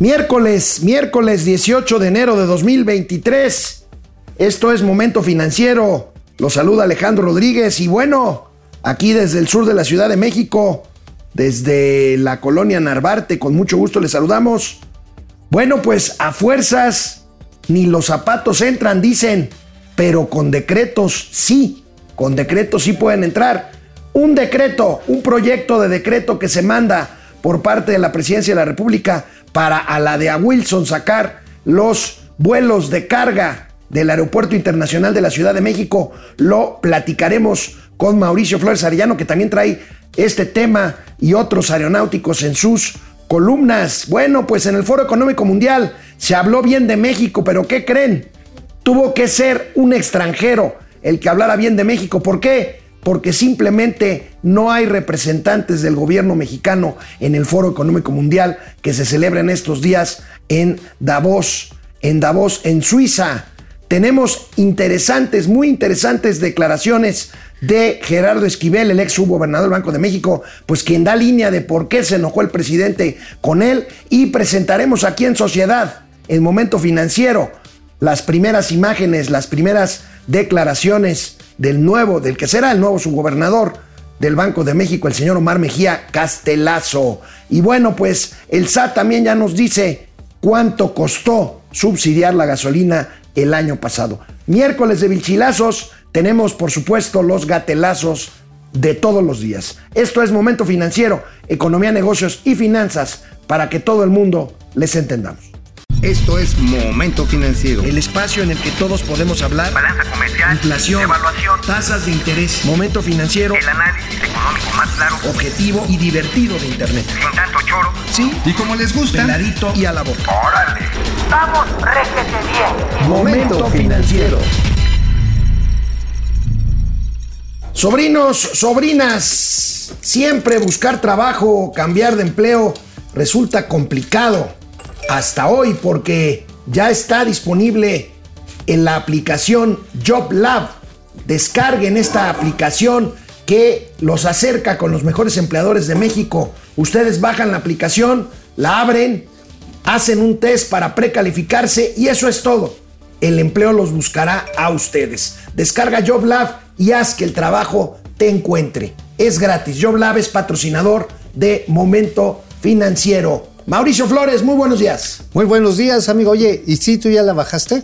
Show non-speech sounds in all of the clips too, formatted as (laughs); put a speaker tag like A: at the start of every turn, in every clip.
A: Miércoles, miércoles 18 de enero de 2023. Esto es Momento Financiero. Lo saluda Alejandro Rodríguez y bueno, aquí desde el sur de la Ciudad de México, desde la colonia Narvarte, con mucho gusto les saludamos. Bueno, pues a fuerzas ni los zapatos entran, dicen, pero con decretos sí, con decretos sí pueden entrar. Un decreto, un proyecto de decreto que se manda por parte de la Presidencia de la República para a la de a Wilson sacar los vuelos de carga del Aeropuerto Internacional de la Ciudad de México. Lo platicaremos con Mauricio Flores Arellano, que también trae este tema y otros aeronáuticos en sus columnas. Bueno, pues en el Foro Económico Mundial se habló bien de México, pero ¿qué creen? Tuvo que ser un extranjero el que hablara bien de México. ¿Por qué? Porque simplemente no hay representantes del gobierno mexicano en el Foro Económico Mundial que se celebra en estos días en Davos, en Davos, en Suiza. Tenemos interesantes, muy interesantes declaraciones de Gerardo Esquivel, el ex subgobernador del Banco de México, pues quien da línea de por qué se enojó el presidente con él y presentaremos aquí en Sociedad, en Momento Financiero, las primeras imágenes, las primeras declaraciones del nuevo, del que será el nuevo subgobernador del Banco de México, el señor Omar Mejía Castelazo. Y bueno, pues el SAT también ya nos dice cuánto costó subsidiar la gasolina el año pasado. Miércoles de Vilchilazos tenemos, por supuesto, los gatelazos de todos los días. Esto es Momento Financiero, Economía, Negocios y Finanzas para que todo el mundo les entendamos.
B: Esto es Momento Financiero.
A: El espacio en el que todos podemos hablar.
C: Balanza comercial.
A: Inflación.
C: Evaluación.
A: Tasas de interés. Momento Financiero.
C: El análisis económico más claro.
A: Objetivo y divertido de Internet.
C: Sin tanto choro.
A: Sí.
B: Y como les gusta.
A: Peladito y a la boca.
C: Órale. Vamos, réjete bien.
A: Momento Financiero. Sobrinos, sobrinas, siempre buscar trabajo, cambiar de empleo resulta complicado hasta hoy porque ya está disponible en la aplicación JobLab. Descarguen esta aplicación que los acerca con los mejores empleadores de México. Ustedes bajan la aplicación, la abren, hacen un test para precalificarse y eso es todo. El empleo los buscará a ustedes. Descarga JobLab y haz que el trabajo te encuentre. Es gratis. JobLab es patrocinador de Momento Financiero. Mauricio Flores, muy buenos días.
D: Muy buenos días, amigo. Oye, ¿y si tú ya la bajaste?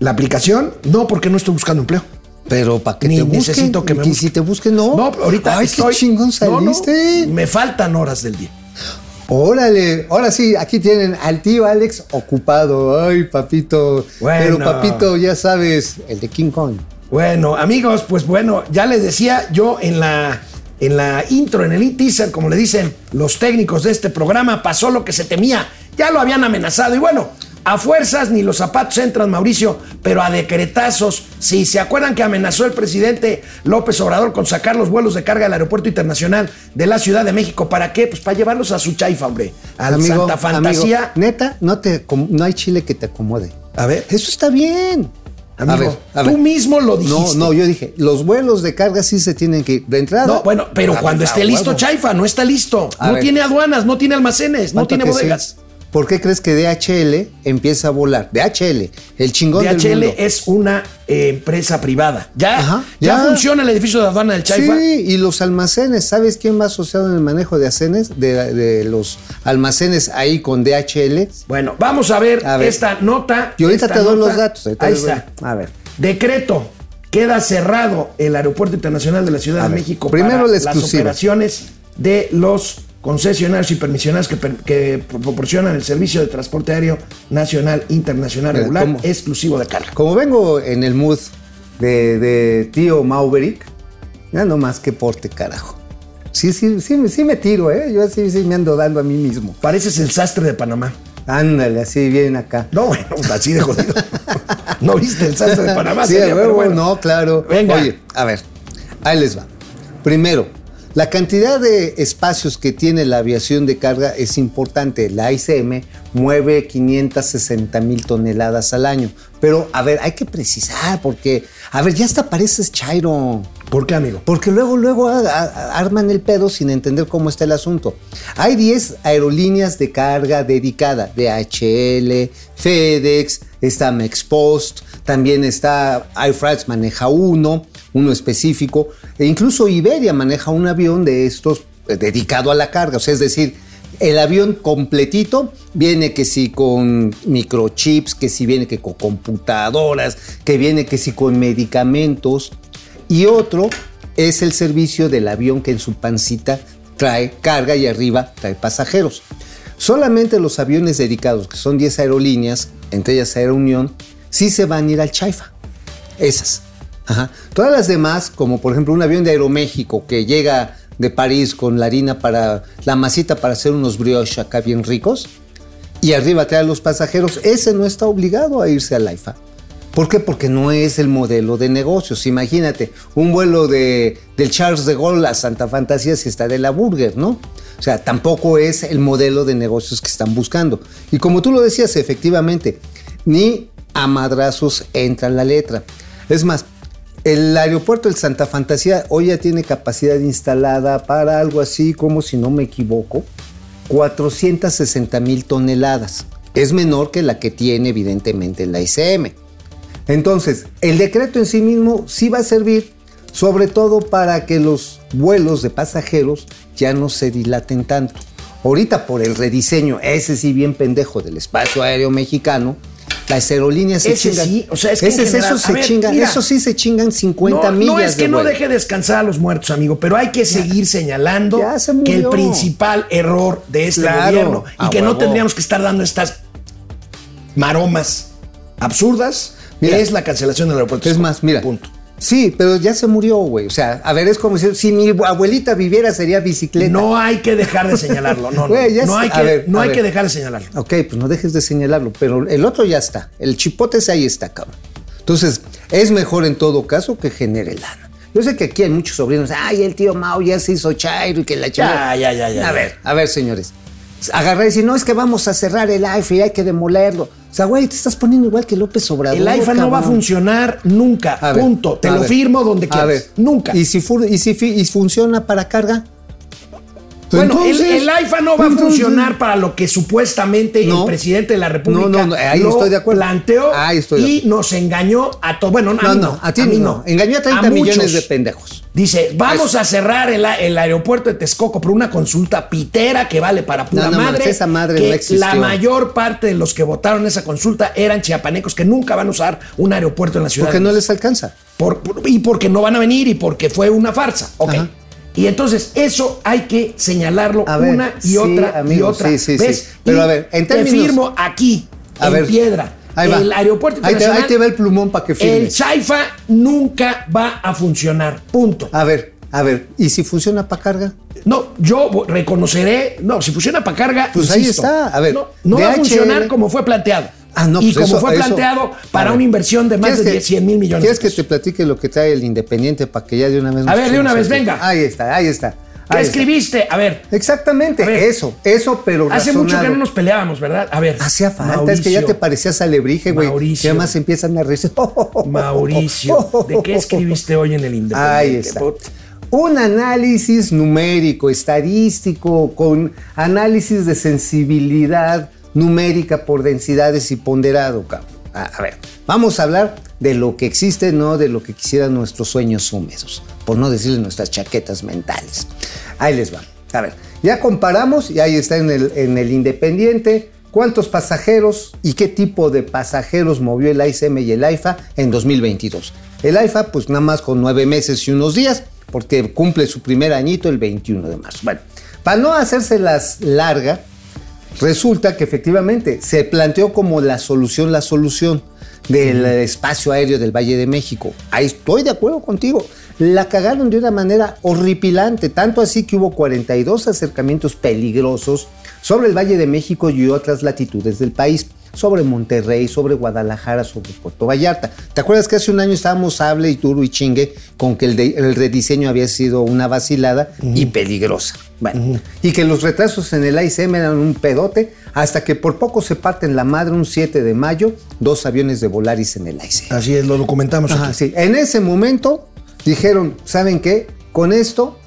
A: ¿La aplicación? No, porque no estoy buscando empleo.
D: Pero para que
A: Ni
D: te busquen.
A: necesito que me
D: Y
A: busquen.
D: si te busquen, no.
A: No, ahorita
D: Ay,
A: estoy...
D: qué chingón
A: No, no,
D: saliste.
A: me faltan horas del día.
D: Órale, ahora sí, aquí tienen al tío Alex ocupado. Ay, papito.
A: Bueno.
D: Pero papito, ya sabes, el de King Kong.
A: Bueno, amigos, pues bueno, ya les decía yo en la, en la intro, en el teaser, como le dicen los técnicos de este programa, pasó lo que se temía. Ya lo habían amenazado y bueno, a fuerzas ni los zapatos entran, Mauricio, pero a decretazos. Si se acuerdan que amenazó el presidente López Obrador con sacar los vuelos de carga del Aeropuerto Internacional de la Ciudad de México, ¿para qué? Pues para llevarlos a su chaifa, hombre. A la Santa Fantasía.
D: amigo, neta, no, te, no hay chile que te acomode.
A: A ver,
D: Eso está bien.
A: Amigo,
D: a ver, a
A: tú mismo lo
D: No,
A: dijiste.
D: no, yo dije, los vuelos de carga sí se tienen que ir de entrada.
A: No, bueno, pero cuando esté listo. Chaifa, no está listo.
D: A
A: no
D: ver.
A: tiene aduanas, no tiene almacenes, no
D: ¿Cuánto
A: tiene
D: sí? ¿Por qué crees que DHL empieza a volar? DHL, el chingón del
A: DHL
D: mundo.
A: es una eh, empresa privada. Ya,
D: Ajá,
A: ya,
D: ya.
A: funciona el edificio de aduana del Chaifa.
D: Sí, y los almacenes, ¿sabes quién va asociado en el manejo de almacenes? De, de los almacenes ahí con DHL.
A: Bueno, vamos a ver,
D: A ver.
A: esta nota.
D: Y ahorita te doy
A: nota.
D: los datos.
A: Ahí está.
D: A ver.
A: Decreto. Queda cerrado el Aeropuerto Internacional de la Ciudad
D: A
A: de
D: ver,
A: México
D: primero
A: para
D: la
A: las
D: exclusiva.
A: operaciones de los concesionarios y permisionarios que, per- que proporcionan el servicio de transporte aéreo nacional, internacional, regular, exclusivo de carga.
D: Como vengo en el mood de, de tío Mauberic, ya no más que porte, carajo. Sí, sí, sí, me- sí me tiro, ¿eh? Yo así sí me ando dando a mí mismo.
A: Pareces el sastre de Panamá.
D: Ándale, así bien acá.
A: No, bueno, así de jodido. (laughs) ¿No viste el sastre de Panamá?
D: Sí,
A: sería,
D: a
A: pero
D: huevo,
A: bueno.
D: no, claro.
A: Venga.
D: Oye, a ver, ahí les va. Primero, la cantidad de espacios que tiene la aviación de carga es importante. La ICM mueve 560 mil toneladas al año. Pero, a ver, hay que precisar porque, a ver, ya hasta pareces Chairo.
A: ¿Por qué, amigo?
D: Porque luego, luego a- a- arman el pedo sin entender cómo está el asunto. Hay 10 aerolíneas de carga dedicada, DHL, FedEx, está Mexpost, también está Air France maneja uno, uno específico, e incluso Iberia maneja un avión de estos eh, dedicado a la carga, o sea, es decir, el avión completito viene que si con microchips, que si viene que con computadoras, que viene que si con medicamentos. Y otro es el servicio del avión que en su pancita trae carga y arriba trae pasajeros. Solamente los aviones dedicados, que son 10 aerolíneas, entre ellas Aero Unión, sí se van a ir al Chaifa. Esas. Ajá. Todas las demás, como por ejemplo un avión de Aeroméxico que llega de París con la harina para la masita para hacer unos brioches acá bien ricos y arriba trae a los pasajeros, ese no está obligado a irse al AIFA. ¿Por qué? Porque no es el modelo de negocios. Imagínate, un vuelo de, del Charles de Gaulle a Santa Fantasía si está de la Burger, ¿no? O sea, tampoco es el modelo de negocios que están buscando. Y como tú lo decías, efectivamente, ni a madrazos entra la letra. Es más, el aeropuerto del Santa Fantasía hoy ya tiene capacidad instalada para algo así como, si no me equivoco, 460 mil toneladas. Es menor que la que tiene evidentemente la ICM. Entonces, el decreto en sí mismo sí va a servir sobre todo para que los vuelos de pasajeros ya no se dilaten tanto. Ahorita por el rediseño, ese sí bien pendejo del espacio aéreo mexicano, las aerolíneas se
A: Ese
D: chingan.
A: sí, o sea, es que en
D: Ese-
A: general-
D: eso se
A: ver,
D: chingan,
A: mira.
D: eso sí se chingan 50
A: no,
D: millas
A: no es que
D: de
A: no deje descansar a los muertos, amigo, pero hay que seguir señalando
D: Ya se
A: que el principal error de este
D: Claro,
A: gobierno y que no tendríamos que estar dando estas maromas absurdas
D: Mira,
A: es la cancelación del aeropuerto.
D: Es más, mira.
A: Punto.
D: Sí, pero ya se murió, güey. O sea, a ver, es como si, si mi abuelita viviera sería bicicleta.
A: No hay que dejar de señalarlo. No, no, hay,
D: A
A: que,
D: ver,
A: no
D: a
A: hay
D: ver.
A: que dejar de señalarlo.
D: Ok, pues no dejes de señalarlo, pero el otro ya está. El chipote ese ahí está, cabrón. Entonces, es mejor en todo caso que genere lana. Yo sé que aquí hay muchos sobrinos. Ay, el tío Mao ya se hizo chairo y que la chingada.
A: ya, ya, ya,
D: A
A: ya.
D: ver, a ver, señores. Agarrar y decir, no, es que vamos a cerrar el AIFA y hay que demolerlo. O sea, güey, te estás poniendo igual que López Obrador.
A: El AIFA no va a funcionar nunca.
D: A ver,
A: punto. Te lo
D: ver,
A: firmo donde quieras.
D: ver,
A: Nunca.
D: ¿Y si, y funciona para carga?
A: Bueno, el-
D: Entonces-
A: el, AIFA no va a funcionar para lo que supuestamente
D: No.
A: el presidente de la República
D: No, no, no, ahí
A: lo
D: estoy de acuerdo.
A: planteó
D: Ahí estoy de
A: y nos engañó a todos. Bueno, a
D: No,
A: mí
D: no, a ti
A: mí
D: no. Engañó a 30
A: A
D: millones de pendejos.
A: Dice, vamos
D: Eso.
A: a cerrar el, a- el aeropuerto de Texcoco por una consulta pitera que vale para pura madre.
D: esa madre
A: que. La mayor parte de los que votaron esa consulta eran chiapanecos que nunca van a usar un aeropuerto en la ciudad.
D: Porque no les alcanza.
A: Por- y porque no van a venir y porque fue una farsa. Ok.
D: Ajá.
A: Y entonces eso hay que señalarlo
D: A ver,
A: una y
D: sí,
A: otra y
D: amigo,
A: otra.
D: sí, sí,
A: ¿Ves?
D: sí. Pero
A: Y
D: a ver, en
A: te
D: términos-
A: firmo aquí,
D: A
A: en
D: ver,
A: piedra.
D: ahí va.
A: el aeropuerto
D: Ahí te-
A: internacional.
D: ahí te va el plumón para que
A: El
D: firmes.
A: Chaifa nunca va a funcionar. Punto.
D: A ver, a ver, ¿y si funciona para carga?
A: No, yo reconoceré. No, si funciona para carga.
D: Pues ahí está, a ver,
A: No, no va a funcionar como fue planteado.
D: Ah, no,
A: y
D: pues
A: como
D: eso-
A: fue planteado para
D: ver.
A: una inversión de más
D: ¿Quieres
A: de
D: que-
A: 10, 100 mil millones.
D: ¿Quieres que te platique lo que trae el Independiente para que ya de una vez
A: A ver, de una vez, venga.
D: Ahí está, ahí está.
A: ¿Qué
D: ahí está.
A: escribiste? A ver.
D: Exactamente,
A: A ver.
D: eso, eso, pero
A: Hace mucho que no nos peleábamos, ¿verdad? A ver.
D: Hacía falta, es que ya te parecías alebrije, güey.
A: Mauricio.
D: Que además empiezan a reírse. (laughs)
A: Mauricio, ¿de qué escribiste hoy en el Independiente?
D: Ahí está. Un análisis numérico, estadístico, con análisis de sensibilidad numérica por densidades y ponderado. A, ver, vamos a hablar de lo que existe, no de lo que quisieran nuestros sueños húmedos, por no decirle nuestras chaquetas mentales. Ahí les va. A ver, ya comparamos, y ahí está en el, en el Independiente, cuántos pasajeros y qué tipo de pasajeros movió el AICM y el AIFA en 2022. El AIFA, pues nada más con nueve meses y unos días, porque cumple su primer añito el 21 de marzo. Bueno, para no hacérselas larga, resulta que efectivamente se planteó como la solución, la solución del espacio aéreo del Valle de México. Ahí estoy de acuerdo contigo. La cagaron de una manera horripilante, tanto así que hubo 42 acercamientos peligrosos sobre el Valle de México y otras latitudes del país, sobre Monterrey, sobre Guadalajara, sobre Puerto Vallarta. ¿Te acuerdas que hace un año estábamos hable y duro y chingue con que el, de- el rediseño había sido una vacilada y peligrosa? Bueno, y que los retrasos en el AICM eran un pedote, hasta que por poco se parten la madre un 7 de mayo, dos aviones de Volaris en el AICM.
A: Así es, lo documentamos
D: Ajá,
A: aquí.
D: sí. En ese momento dijeron, ¿saben qué? Con esto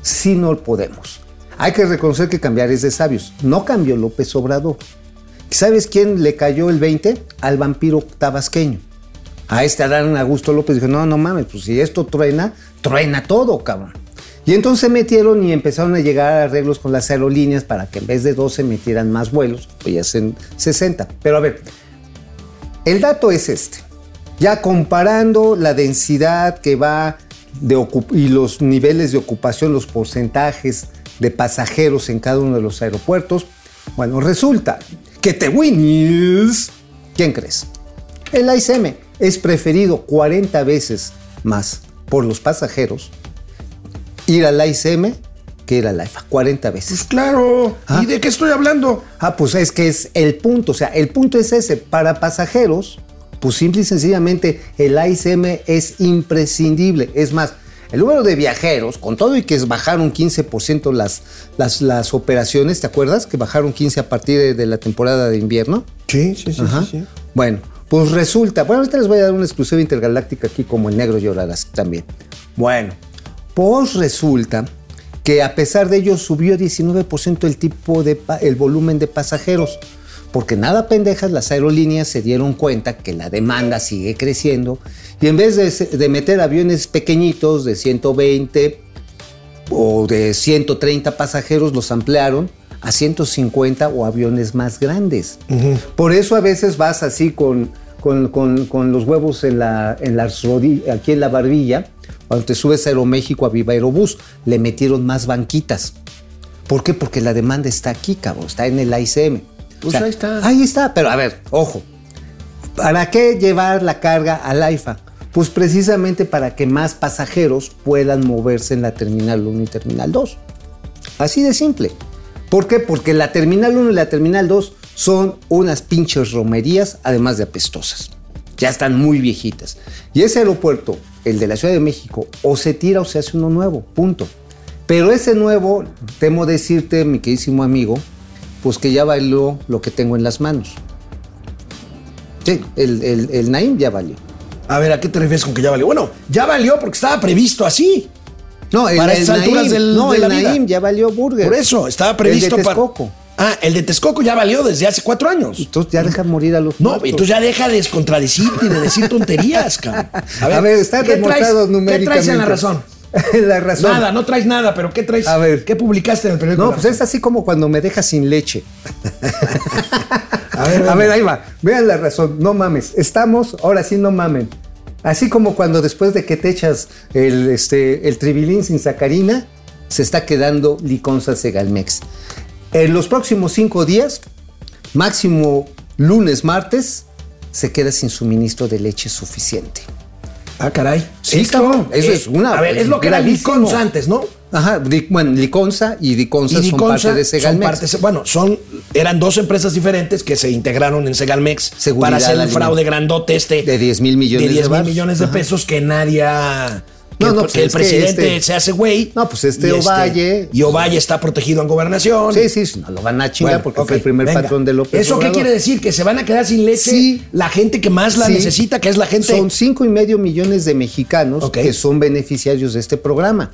D: sí no podemos. Hay que reconocer que cambiar es de sabios. No cambió López Obrador. ¿Sabes quién le cayó el 20? Al vampiro tabasqueño. A este Adán Augusto López dijo, no, no mames, pues si esto truena, truena todo, cabrón. Y entonces se metieron y empezaron a llegar a arreglos con las aerolíneas para que en vez de 12 metieran más vuelos, pues ya hacen 60. Pero a ver, el dato es este. Ya comparando la densidad que va de y los niveles de ocupación, los porcentajes de pasajeros en cada uno de los aeropuertos, bueno, resulta que te Winnies, ¿quién crees? El AICM es preferido 40 veces más por los pasajeros ir al AICM que ir al AIFA, 40 veces.
A: Pues claro.
D: Ah.
A: ¿Y de qué estoy hablando?
D: Ah, pues es que es el punto. O sea, el punto es ese. Para pasajeros, pues simple y sencillamente el AICM es imprescindible. Es más, el número de viajeros, con todo y que bajaron 15% las, las, las operaciones, ¿te acuerdas? Que bajaron 15 a partir de, de la temporada de invierno.
A: Sí, sí, sí,
D: Ajá.
A: sí, sí.
D: Bueno, pues resulta, bueno, ahorita les voy a dar una exclusiva intergaláctica aquí como el negro llorarás también. Bueno, pues resulta que a pesar de ello subió 19% el tipo de el volumen de pasajeros. Porque nada pendejas, las aerolíneas se dieron cuenta que la demanda sigue creciendo y en vez de, de meter aviones pequeñitos de 120 o de 130 pasajeros, los ampliaron a 150 o aviones más grandes. Por eso a veces vas así con, con, con- con los huevos en la, en las aquí en la barbilla, cuando te subes a Aeroméxico a Viva Aerobús, le metieron más banquitas. ¿Por qué? Porque la demanda está aquí, cabrón, está en el AICM.
A: Pues ahí está.
D: Ahí está, pero a ver, ojo. ¿Para qué llevar la carga al AIFA? Pues precisamente para que más pasajeros puedan moverse en la Terminal 1 y Terminal 2. Así de simple. ¿Por qué? Porque la Terminal 1 y la Terminal 2 son unas pinches romerías, además de apestosas. Ya están muy viejitas. Y ese aeropuerto, el de la Ciudad de México, o se tira o se hace uno nuevo, punto. Pero ese nuevo, temo decirte, mi queridísimo amigo, pues que ya valió lo que tengo en las manos. Sí, el, el, el Naim ya valió.
A: A ver, ¿a qué te refieres con que ya valió? Bueno, ya valió porque estaba previsto así.
D: No, el,
A: Para
D: el
A: estas alturas del-
D: no,
A: de
D: el
A: la vida.
D: Naim ya valió Burger.
A: Por eso, estaba previsto
D: el de
A: para.
D: Texcoco.
A: Ah, el de Texcoco ya valió desde hace cuatro años.
D: Entonces ya deja morir a los
A: No,
D: muertos.
A: entonces ya deja de descontradecirte y de decir tonterías, cabrón. (laughs)
D: A ver, está
A: ¿qué
D: demostrado
A: traes,
D: numéricamente.
A: ¿Qué traes en la razón? (laughs)
D: la razón.
A: Nada, no traes nada, pero ¿qué traes?
D: A ver.
A: ¿Qué publicaste en el periódico?
D: No, pues es así como cuando me dejas sin leche. (laughs)
A: A ver,
D: A ver, ahí va. Vean la razón. No mames. Estamos, ahora sí no mamen. Así como cuando después de que te echas el, este, el tribilín sin sacarina, se está quedando liconza segalmex. En los próximos cinco días, máximo lunes, martes, se queda sin suministro de leche suficiente.
A: Ah, caray.
D: Sí,
A: Esto,
D: cabrón, eso es una-
A: A ver, es lo que era. Liconza antes, ¿no?
D: Ajá, di- bueno, liconza y diconza
A: Y
D: son parte de
A: son
D: Segalmex.
A: partes- bueno, son, eran dos empresas diferentes que se integraron en Segalmex
D: Seguridad
A: para hacer el fraude grandote este
D: De 10 mil millones
A: de
D: de
A: 10 mil millones de
D: Ajá.
A: pesos que nadie ha... Que,
D: No, no, pues
A: el presidente
D: este-
A: se hace güey.
D: No, pues este
A: y
D: Ovalle-
A: Y Ovalle está protegido en gobernación.
D: Sí, sí, no lo van a chingar
A: Bueno,
D: porque
A: ok,
D: fue el primer
A: venga.
D: patrón de López
A: ¿Eso qué quiere decir? ¿Que se van a quedar sin leche
D: Sí.
A: la gente que más la
D: Sí.
A: necesita, que es la gente...
D: Son cinco y medio millones de mexicanos que son beneficiarios de este programa.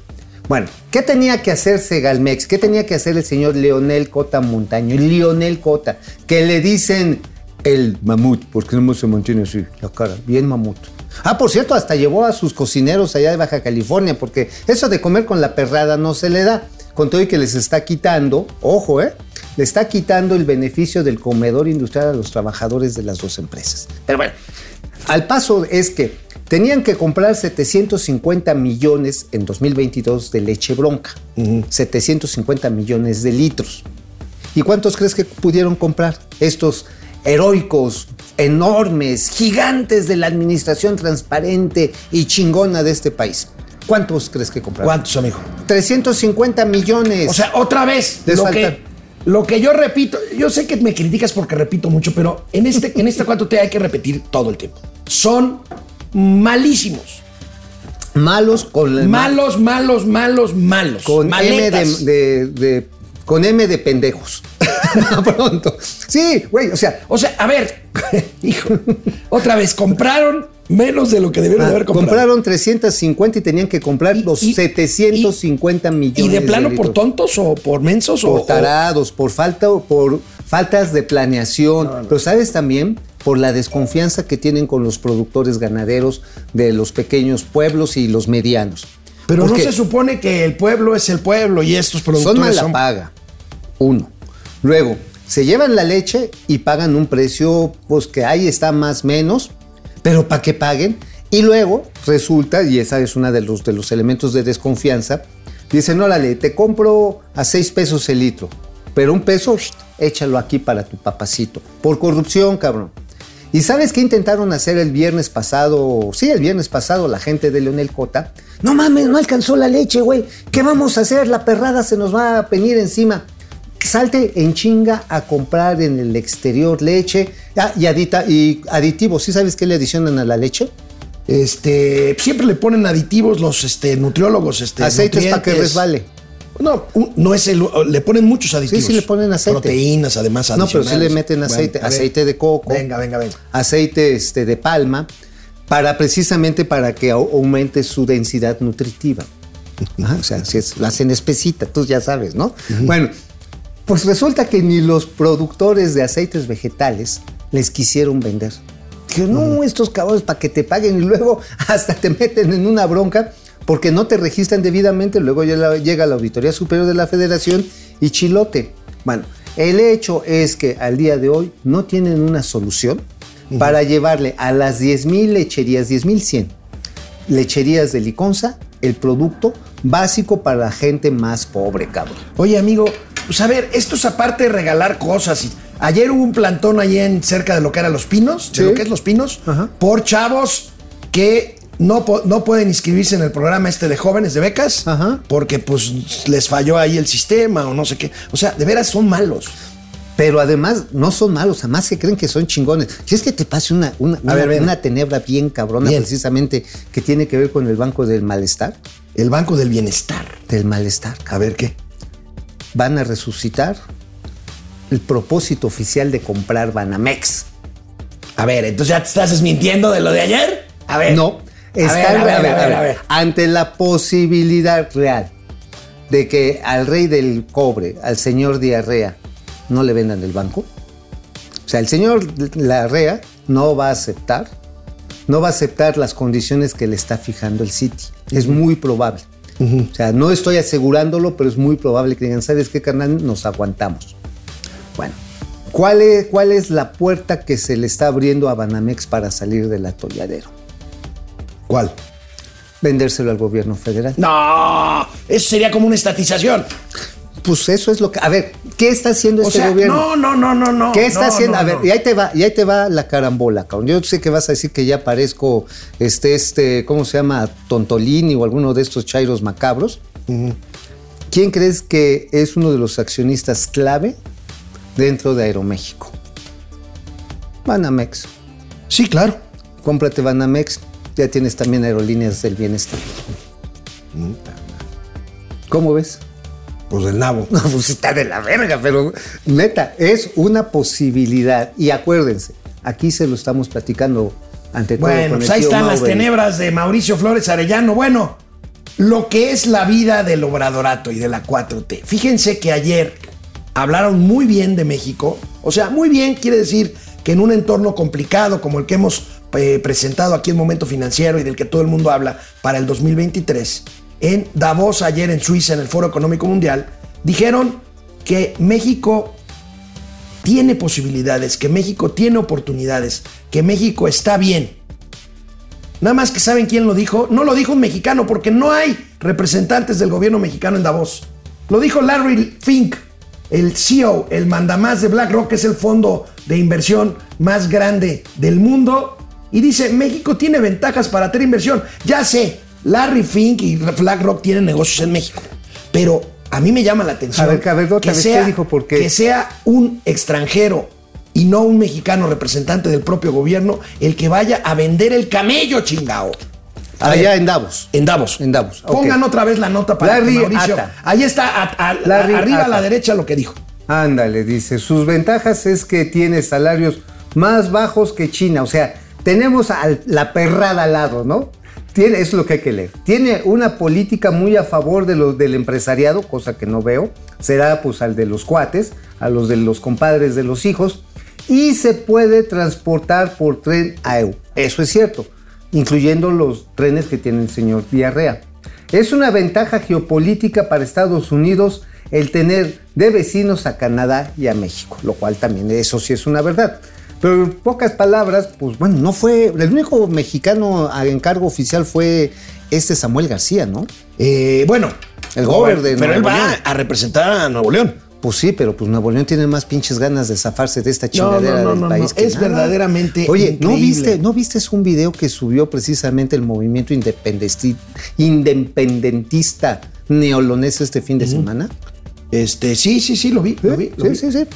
D: Bueno, ¿qué tenía que hacer Segalmex? ¿Qué tenía que hacer el señor Leonel Cota Montaño? Leonel Cota, que le dicen el mamut, porque no se mantiene así, la cara, bien mamut. Ah, por cierto, hasta llevó a sus cocineros allá de Baja California, porque eso de comer con la perrada no se le da. Con todo y que les está quitando, ojo, ¿eh? Le está quitando el beneficio del comedor industrial a los trabajadores de las dos empresas. Pero bueno, al paso es que tenían que comprar 750 millones en 2022 de leche bronca. 750 millones de litros. ¿Y cuántos crees que pudieron comprar? Estos heroicos, enormes, gigantes de la administración transparente y chingona de este país. ¿Cuántos crees que compraron?
A: ¿Cuántos, amigo?
D: 350 millones.
A: O sea, otra vez,
D: Les
A: lo que, lo que yo repito, yo sé que me criticas porque repito mucho, pero en este, en este hay que repetir todo el tiempo. Son malísimos.
D: malos con la-
A: Malos, malos, malos, malos.
D: con M de, de- de- con M de pendejos. (laughs) Pronto. Sí, güey, o sea,
A: O sea, a ver, (laughs) hijo, otra vez, compraron Menos de lo que debieron de
D: Ah,
A: haber comprado.
D: compraron 350 y tenían que comprar los
A: Y- y-
D: 750 millones.
A: ¿Y de plano por tontos o por mensos o-
D: por
A: o,
D: tarados, por falta, por faltas de planeación, pero sabes también por la desconfianza que tienen con los productores ganaderos de los pequeños pueblos y los medianos.
A: Pero no se supone que el pueblo es el pueblo y estos
D: son
A: productores
D: mala
A: son,
D: paga. Uno. Luego, se llevan la leche y pagan un precio, pues que ahí está más menos, pero para que paguen. Y luego resulta, y esa es una de los, de los elementos de desconfianza, dicen, órale, te compro a seis pesos el litro, pero un peso, échalo aquí para tu papacito. Por corrupción, cabrón. ¿Y sabes qué intentaron hacer el viernes pasado? Sí, el viernes pasado la gente de Leonel Cota. No mames, no alcanzó la leche, güey. ¿Qué vamos a hacer? La perrada se nos va a venir encima. Salte en chinga a comprar en el exterior leche ah, y, adita, y aditivos. ¿Sí sabes qué le adicionan a la leche?
A: Este, siempre le ponen aditivos los este, nutriólogos. Este,
D: Aceites para que resbale.
A: No, no es el. Le ponen muchos aditivos.
D: sí le ponen aceite.
A: Proteínas, además.
D: No, pero sí le meten aceite, aceite de coco.
A: Venga, venga, venga.
D: aceite este, de palma, para precisamente para que au- aumente su densidad nutritiva. (laughs) Ajá, o sea, si es, la hacen espesita, tú ya sabes, ¿no? Bueno, pues resulta que ni los productores de aceites vegetales les quisieron vender. Que no, estos cabrones para que te paguen y luego (laughs) hasta te meten en una bronca porque no te registran debidamente, luego llega la Auditoría Superior de la Federación y chilote. Bueno, el hecho es que al día de hoy no tienen una solución para llevarle a las 10.000 lecherías, 10.100 lecherías de Liconza, el producto básico para la gente más pobre, cabrón.
A: Oye, amigo, pues a ver, esto es aparte de regalar cosas. y- Ayer hubo un plantón ahí en cerca de lo que eran Los Pinos,
D: Sí.
A: de lo que es Los Pinos,
D: Ajá.
A: por chavos que no, no pueden inscribirse en el programa este de jóvenes de becas,
D: Ajá.
A: porque pues les falló ahí el sistema o no sé qué. O sea, de veras son malos.
D: Pero además no son malos, además que creen que son chingones. Si es que te pase una, una, una-
A: ver, ven.
D: una tenebra bien cabrona,
A: Bien.
D: precisamente, que tiene que ver con el banco del malestar,
A: El Banco del Bienestar.
D: del malestar, cabrón.
A: A ver qué.
D: Van a resucitar el propósito oficial de comprar Banamex.
A: A ver, entonces ya te estás desmintiendo de lo de ayer. A ver.
D: No,
A: A
D: están,
A: ver, a ver,
D: a ver,
A: a ver,
D: ante la posibilidad real de que al rey del cobre, al señor diarrea, no le vendan el banco. O sea, el señor Larrea no va a aceptar, no va a aceptar las condiciones que le está fijando el City. Es muy probable. O sea, no estoy asegurándolo, pero es muy probable que digan, ¿sabes qué, carnal? Nos aguantamos. Bueno, ¿cuál es, ¿cuál es la puerta que se le está abriendo a Banamex para salir del atolladero?
A: ¿Cuál?
D: Vendérselo al gobierno federal.
A: No, eso sería como una estatización.
D: Pues eso es lo que. A ver, ¿qué está haciendo
A: O
D: este
A: sea,
D: gobierno?
A: no, no, no, no, no.
D: ¿Qué está
A: no,
D: haciendo?
A: no,
D: a ver,
A: no.
D: y ahí te va, y ahí te va la carambola, cabrón. Yo sé que vas a decir que ya parezco este, este, ¿cómo se llama? Tontolini o alguno de estos chairos macabros. ¿Quién crees que es uno de los accionistas clave dentro de Aeroméxico? Banamex.
A: Sí, claro.
D: Cómprate Banamex, ya tienes también aerolíneas del bienestar. ¿Cómo ves?
A: Pues del nabo. (laughs)
D: No, pues está de la verga, pero neta, es una posibilidad. Y acuérdense, aquí se lo estamos platicando ante todo.
A: Bueno,
D: con
A: pues
D: el
A: ahí están las tenebras de Mauricio Flores Arellano. Bueno, lo que es la vida del obradorato y de la 4T. Fíjense que ayer hablaron muy bien de México. O sea, muy bien quiere decir que en un entorno complicado como el que hemos eh, presentado aquí en Momento Financiero y del que todo el mundo habla para el 2023, en Davos ayer en Suiza, en el Foro Económico Mundial, dijeron que México tiene posibilidades, que México tiene oportunidades, que México está bien. Nada más que saben quién lo dijo. No lo dijo un mexicano porque no hay representantes del gobierno mexicano en Davos. Lo dijo Larry Fink, el CEO, el mandamás de BlackRock, que es el fondo de inversión más grande del mundo. Y dice, México tiene ventajas para tener inversión. Ya sé, Larry Fink y BlackRock tienen negocios en México. Pero a mí me llama la atención
D: A ver, a ver, vez, ¿qué dijo? ¿Por qué?
A: que sea un extranjero y no un mexicano representante del propio gobierno el que vaya a vender el camello, chingao. A
D: Allá
A: ver,
D: en Davos.
A: en Davos.
D: En Davos.
A: Pongan otra vez la nota para
D: Larry
A: que Mauricio.
D: Ata.
A: Ahí está, a- a-
D: Larry
A: arriba a la derecha lo que dijo.
D: Ándale, dice, sus ventajas es que tiene salarios más bajos que China. O sea, tenemos a la perrada al lado, ¿no? Tiene, es lo que hay que leer. Tiene una política muy a favor de los, del empresariado, cosa que no veo. Será pues al de los cuates, a los de los compadres de los hijos. Y se puede transportar por tren a EU. Eso es cierto, incluyendo los trenes que tiene el señor Villarrea. Es una ventaja geopolítica para Estados Unidos el tener de vecinos a Canadá y a México, lo cual también eso sí es una verdad. Pero en pocas palabras, pues bueno, no fue. El único mexicano a encargo oficial fue este Samuel García, ¿no?
A: Eh, bueno,
D: El gober de
A: pero
D: Nuevo
A: él va a representar a Nuevo León.
D: Pues sí, pero pues Nuevo León tiene más pinches ganas de zafarse de esta chingadera
A: no, no,
D: del país. que
A: Es
D: nada.
A: verdaderamente
D: Oye, ¿no viste, ¿no viste un video que subió precisamente el movimiento independentista neolonés este fin de semana?
A: Este, sí, sí, sí, lo vi. Lo vi, lo
D: sí,
A: vi.
D: sí, sí.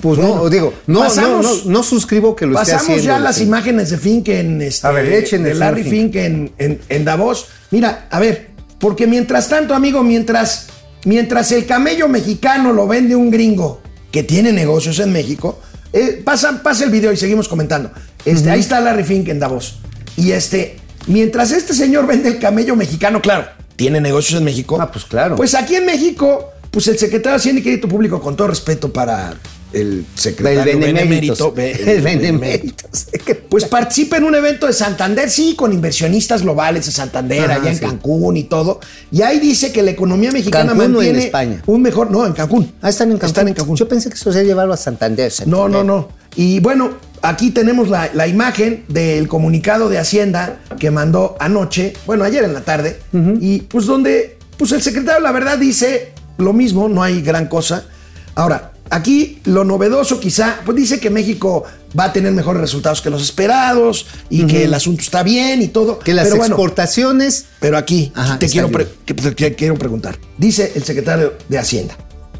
D: Pues
A: Bueno,
D: no, digo, no, no,
A: pasamos-
D: no, no suscribo que lo esté
A: Pasamos
D: haciendo.
A: ya
D: el
A: las imágenes de Fink en este,
D: A ver, echen
A: de
D: el
A: Larry
D: señor
A: Fink en, en- en Davos. Mira, a ver, porque mientras tanto, amigo, mientras, mientras el camello mexicano lo vende un gringo que tiene negocios en México, eh, pasa, pasa el video y seguimos comentando. Este, Ahí está Larry Fink en Davos. Y este, mientras este señor vende el camello mexicano, claro, tiene negocios en México.
D: Ah, pues claro.
A: Pues aquí en México, pues el secretario de Hacienda y Crédito Público, con todo respeto para el secretario (laughs)
D: El
A: benemérito, be-
D: El beneméritos. (laughs)
A: pues participa en un evento de Santander, sí, con inversionistas globales de Santander,
D: Ajá,
A: allá en. Cancún y todo. Y ahí dice que la economía mexicana
D: ¿Cancún o en
A: mantiene
D: España?
A: un mejor. No, en Cancún.
D: Ah, están en Cancún.
A: Están en Cancún.
D: Yo pensé que eso sería llevarlo a Santander.
A: No, no,
D: Santander.
A: no. Y bueno, aquí tenemos la, la imagen del comunicado de Hacienda que mandó anoche, bueno, ayer en la tarde, y pues donde, pues el secretario, la verdad, dice lo mismo, no hay gran cosa. Ahora, aquí lo novedoso quizá, pues dice que México va a tener mejores resultados que los esperados y que el asunto está bien y todo.
D: Que las
A: pero bueno,
D: exportaciones.
A: pero aquí
D: Ajá,
A: te, quiero que- te quiero preguntar. Dice el secretario de Hacienda.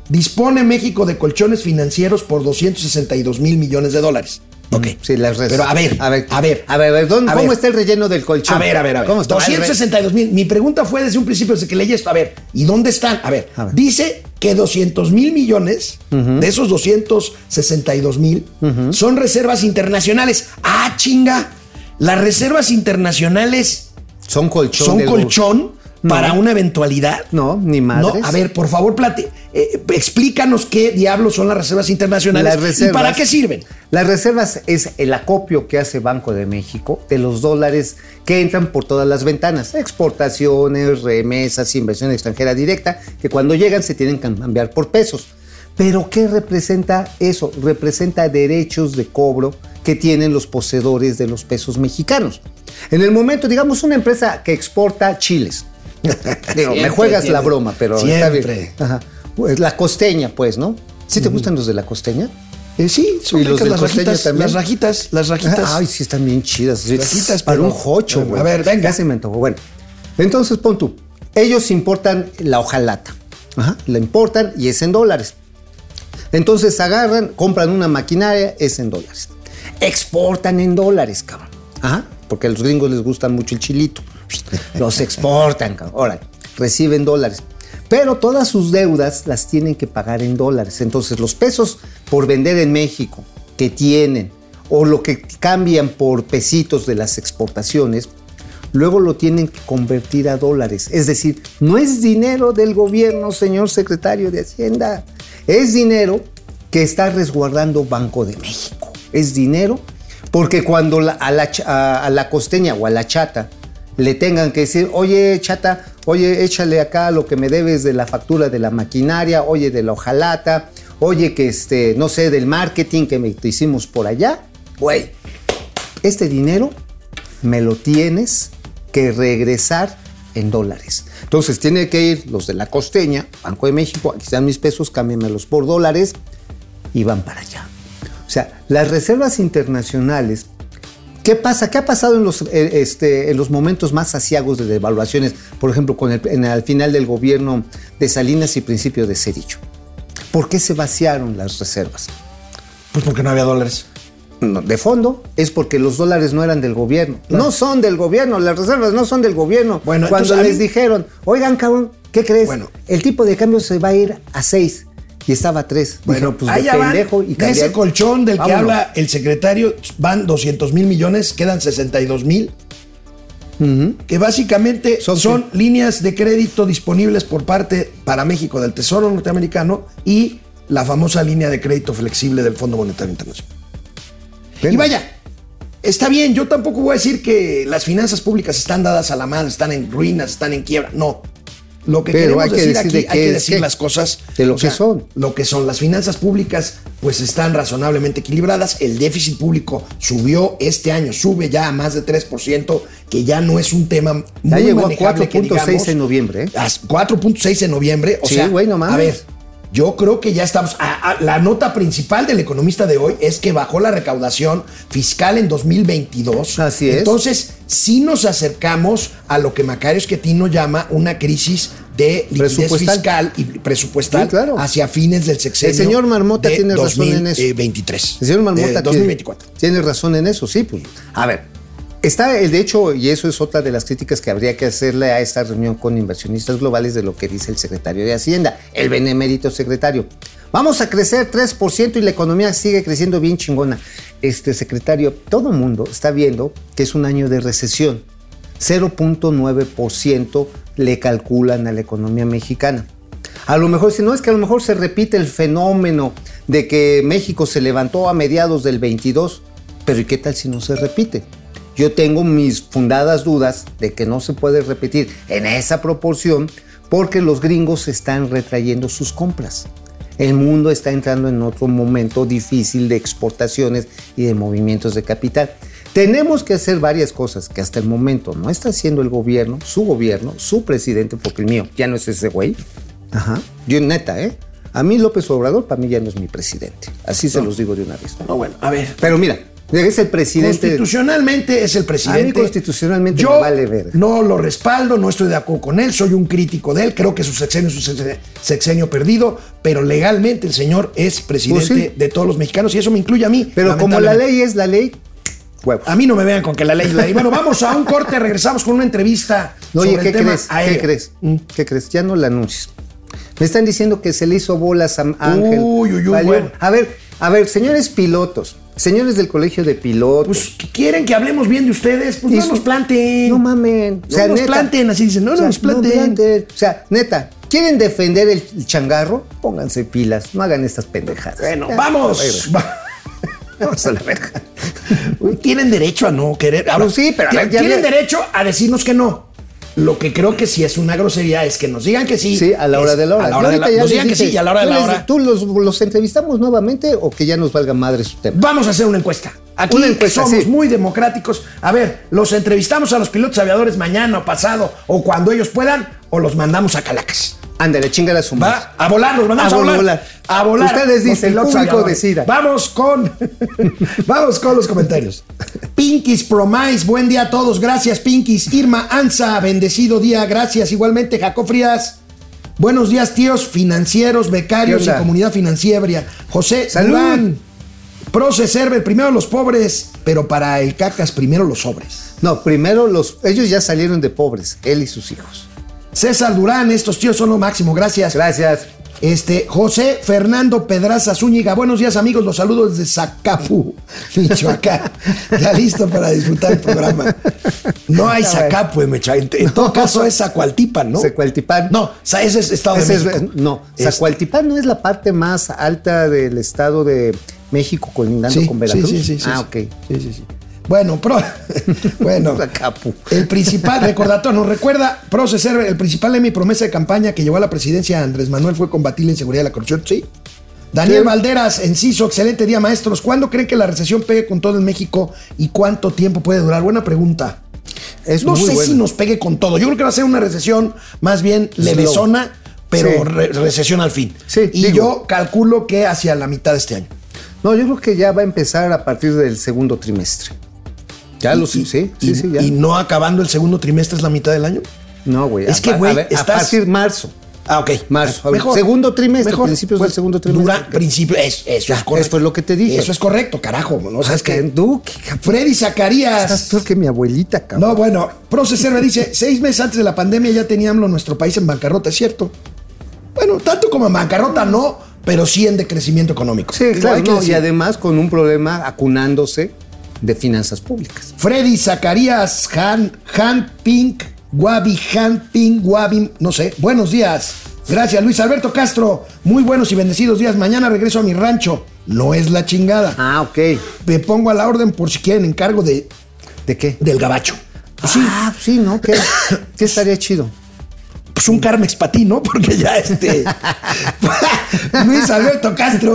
A: Dispone México de colchones financieros por 262 mil millones de dólares. Ok.
D: Sí, las res-
A: Pero a ver,
D: a ver,
A: a ver.
D: a ver, a ver, ¿dónde-
A: A
D: ¿cómo
A: ver.
D: está el relleno del colchón?
A: A ver, a ver, a ver.
D: ¿Cómo está?
A: 262 mil. Mi pregunta fue desde un principio, desde que leí esto. A ver, ¿y dónde están? A ver,
D: A ver.
A: dice que 200 mil millones de esos 262 mil son reservas internacionales. ¡Ah, chinga! Las reservas internacionales
D: Son colchón.
A: son
D: del-
A: para una eventualidad.
D: No, ni madres.
A: No, a ver, por favor, plate, eh, explícanos qué diablos son las reservas internacionales
D: Las reservas.
A: y para qué sirven.
D: Las reservas es el acopio que hace Banco de México de los dólares que entran por todas las ventanas. Exportaciones, remesas, inversión extranjera directa, que cuando llegan se tienen que cambiar por pesos. Pero ¿qué representa eso? Representa derechos de cobro que tienen los poseedores de los pesos mexicanos. En el momento, digamos, una empresa que exporta chiles. (laughs) Digo, me
A: Siempre
D: juegas la broma, pero está bien. Ajá. Pues la costeña, pues, ¿no? ¿Sí te gustan los de la costeña?
A: Eh, sí, son
D: ¿Y los del
A: las rajitas,
D: también?
A: las rajitas, las rajitas.
D: Ay, sí, están bien chidas.
A: Rajitas,
D: para
A: pero-
D: un jocho, güey.
A: A ver, venga.
D: Ya se me antojó. Bueno, entonces pon tú. Ellos importan la hojalata. Ajá. La importan y es en dólares. Entonces agarran, compran una maquinaria, es en dólares. Exportan en dólares, cabrón. Ajá. Porque a los gringos les gusta mucho el chilito. Los exportan. Ahora, reciben dólares. Pero todas sus deudas las tienen que pagar en dólares. Entonces, los pesos por vender en México que tienen o lo que cambian por pesitos de las exportaciones, luego lo tienen que convertir a dólares. Es decir, no es dinero del gobierno, señor secretario de Hacienda. Es dinero que está resguardando Banco de México. Es dinero porque cuando a, la, a la costeña o a la chata le tengan que decir, oye chata, oye échale acá lo que me debes de la factura de la maquinaria, oye de la hojalata, oye que este, no sé, del marketing que me, hicimos por allá, güey, este dinero me lo tienes que regresar en dólares. Entonces tiene que ir los de la costeña, Banco de México, aquí están mis pesos, cámbiamelos por dólares y van para allá. O sea, las reservas internacionales, ¿qué pasa? ¿Qué ha pasado en los, eh, este, en los momentos más asiagos de devaluaciones? Por ejemplo, con el, en, al final del gobierno de Salinas y principio de Cedillo. ¿Por qué se vaciaron las reservas?
A: Pues porque no había dólares.
D: No, de fondo es porque los dólares no eran del gobierno. No, son del gobierno, las reservas no son del gobierno.
A: Bueno,
D: Cuando
A: entonces,
D: les
A: mí-
D: dijeron, oigan, cabrón, ¿qué crees?
A: Bueno.
D: El tipo de cambio se va a ir a 6. Y estaba a 3.
A: Bueno,
D: pues de
A: van,
D: pendejo y
A: de ese colchón del que habla el secretario, van 200 mil millones, quedan 62 mil. Que básicamente
D: Son
A: líneas de crédito disponibles por parte para México del Tesoro norteamericano y la famosa línea de crédito flexible del Fondo Monetario Internacional. Y vaya, está bien, yo tampoco voy a decir que las finanzas públicas están dadas a la madre, están en ruinas, están en quiebra. No. Lo que
D: Pero
A: queremos
D: hay que
A: decir
D: decir
A: aquí, hay que decir las cosas
D: De lo que son.
A: Lo que son las finanzas públicas, pues están razonablemente equilibradas. El déficit público subió este año, sube ya a más de 3%, que ya no es un tema muy
D: Ya llegó a
A: manejable que
D: 4.6
A: digamos.
D: en noviembre, ¿eh?
A: A 4.6 en noviembre. O
D: Sí,
A: sea,
D: güey, no mames.
A: a ver, yo creo que ya estamos. a- a- la nota principal del economista de hoy es que bajó la recaudación fiscal en 2022.
D: Así es.
A: Entonces, sí nos acercamos a lo que Macario Schettino llama una crisis de liquidez fiscal y presupuestal
D: Sí, claro.
A: hacia fines del sexenio.
D: El señor Marmota
A: de
D: tiene razón en eso.
A: 2023.
D: El señor Marmota tiene-
A: 2024.
D: Tiene, razón en eso, sí. Pues, a ver, está el de hecho, y eso es otra de las críticas que habría que hacerle a esta reunión con inversionistas globales de lo que dice el secretario de Hacienda, el benemérito secretario. Vamos a crecer 3% y la economía sigue creciendo bien chingona. Este secretario, todo mundo está viendo que es un año de recesión. 0.9% le calculan a la economía mexicana. A lo mejor, si no es que a lo mejor se repite el fenómeno de que México se levantó a mediados del 22, pero ¿y qué tal si no se repite? Yo tengo mis fundadas dudas de que no se puede repetir en esa proporción porque los gringos están retrayendo sus compras. El mundo está entrando en otro momento difícil de exportaciones y de movimientos de capital. Tenemos que hacer varias cosas que hasta el momento no está haciendo el gobierno, su gobierno, su presidente, porque el mío ya no es ese güey. Ajá. Yo neta, ¿eh? A mí López Obrador, para mí ya no es mi presidente. Así se los digo de una vez.
A: No, bueno, a ver.
D: Pero mira, es el presidente.
A: Constitucionalmente es el presidente.
D: A mí constitucionalmente
A: Yo
D: me vale verga.
A: no lo respaldo, no estoy de acuerdo con él, soy un crítico de él, creo que su sexenio es un sexe- sexenio perdido, pero legalmente el señor es presidente
D: Pues sí.
A: de todos los mexicanos y eso me incluye a mí.
D: Pero como la ley es la ley, huevos.
A: A mí no me vean con que la ley es la ley. Bueno, vamos a un corte, regresamos con una entrevista.
D: Oye,
A: sobre
D: ¿qué
A: el tema
D: crees? ¿Qué
A: aéreo.
D: crees?
A: Mm.
D: ¿Qué crees? Ya no la anuncies. Me están diciendo que se le hizo bolas a Ángel.
A: Uy, uy, uy, bueno.
D: A ver, a ver, señores pilotos, señores del colegio de pilotos.
A: Pues ¿qué quieren que hablemos bien de ustedes, pues no nos planten.
D: No mamen.
A: No nos planten, así dicen, no, no nos planten.
D: O sea, neta, ¿quieren defender el, el changarro? Pónganse pilas, no hagan estas pendejadas.
A: Bueno,
D: Ya,
A: vamos. (laughs)
D: Vamos a la verga.
A: Tienen derecho a no querer. Ahora,
D: Pues sí, pero a
A: ti-
D: ver, ya
A: tienen derecho a decirnos que no. Lo que creo que sí es una grosería es que nos digan que sí.
D: Sí, a la hora de la hora.
A: A la hora de Nos digan que sí y a la hora de
D: ¿tú
A: la hora.
D: ¿Tú los, los entrevistamos nuevamente o que ya nos valga madre su tema?
A: Vamos a hacer una encuesta. Aquí
D: Una encuesta,
A: somos
D: sí.
A: muy democráticos. A ver, ¿los entrevistamos a los pilotos aviadores mañana o pasado o cuando ellos puedan o los mandamos a Calacas?
D: Ándale, chingada su madre.
A: Va a volar, los mandamos
D: A
A: a, volar.
D: volar.
A: A volar.
D: Ustedes dicen, el público decida.
A: Vamos con (laughs) Vamos con los comentarios. Pinkies Promise, buen día a todos. Gracias, Pinkies. Irma Anza, bendecido día. Gracias. Igualmente, Jacob Frías. Buenos días, tíos financieros, becarios
D: ¿Qué
A: y comunidad financiera. José
D: ¡Salud!
A: Durán. Proce Server, primero los pobres, pero para el cacas, primero los sobres.
D: No, primero los. Ellos ya salieron de pobres, él y sus hijos.
A: César Durán, estos tíos son lo máximo. Gracias.
D: Gracias.
A: Este, José Fernando Pedraza Zúñiga, buenos días amigos, los saludos desde Zacapu, (laughs) Michoacán. Ya listo para disfrutar el programa. No hay. Zacapu, en Michoacán. En, todo caso es Zacualtipan, ¿no?
D: Zacualtipan.
A: No, ese es Estado
D: Ese
A: de
D: es-
A: México.
D: no,
A: Este,
D: Zacualtipán no es la parte más alta del estado de México colindando
A: sí,
D: con Veracruz.
A: sí, sí, sí,
D: ah, ok.
A: Sí, sí, sí. Bueno, pro, (laughs) bueno, (laughs) el principal recordatorio, nos recuerda, Proceser, el principal de mi promesa de campaña que llevó a la presidencia Andrés Manuel fue combatir la inseguridad y la corrupción, sí. Daniel
D: Sí.
A: Valderas, Enciso, excelente día, maestros. ¿Cuándo creen que la recesión pegue con todo en México y cuánto tiempo puede durar? Buena pregunta.
D: Es
A: no
D: muy
A: sé si nos pegue con todo. Yo creo que va a ser una recesión más bien levesona, pero
D: Sí.
A: re- recesión al fin.
D: Sí,
A: y
D: digo.
A: yo calculo que hacia la mitad de este año.
D: No, yo creo que ya va a empezar a partir del segundo trimestre. Ya lo sé, sí, sí,
A: y,
D: sí, ya.
A: y no acabando el segundo trimestre es la mitad del año.
D: no, güey.
A: es
D: a
A: que, güey,
D: ver, a
A: estás-
D: partir marzo.
A: Ah, ok.
D: Marzo.
A: Mejor.
D: Segundo trimestre, principios del segundo trimestre.
A: Dura principio. es- eso
D: Ya,
A: es correcto.
D: eso es lo que te dije.
A: Eso es correcto, carajo. ¿no? O sea, es que
D: Duque,
A: Freddy
D: Estás
A: Zacarías.
D: peor que mi abuelita, cabrón.
A: No, bueno, Proceser me dice, seis meses antes de la pandemia ya teníamos nuestro país en bancarrota, ¿es cierto? Bueno, tanto como en bancarrota no, pero sí en decrecimiento económico.
D: Sí, claro, no, y además con un problema acunándose de finanzas públicas.
A: Freddy Zacarías Han, Han Pink, Wabi, Han Pink, Wabi, no sé. Buenos días. Gracias, Luis Alberto Castro. Muy buenos y bendecidos días. Mañana regreso a mi rancho. No es la chingada.
D: Ah, ok.
A: Me pongo a la orden por si quieren encargo de,
D: ¿De qué?
A: del gabacho. Pues sí,
D: Ah, sí, ¿no? ¿Qué, (coughs) qué estaría chido?
A: Pues un Carmex para ti, ¿no? Porque ya este. (laughs) Luis Alberto Castro,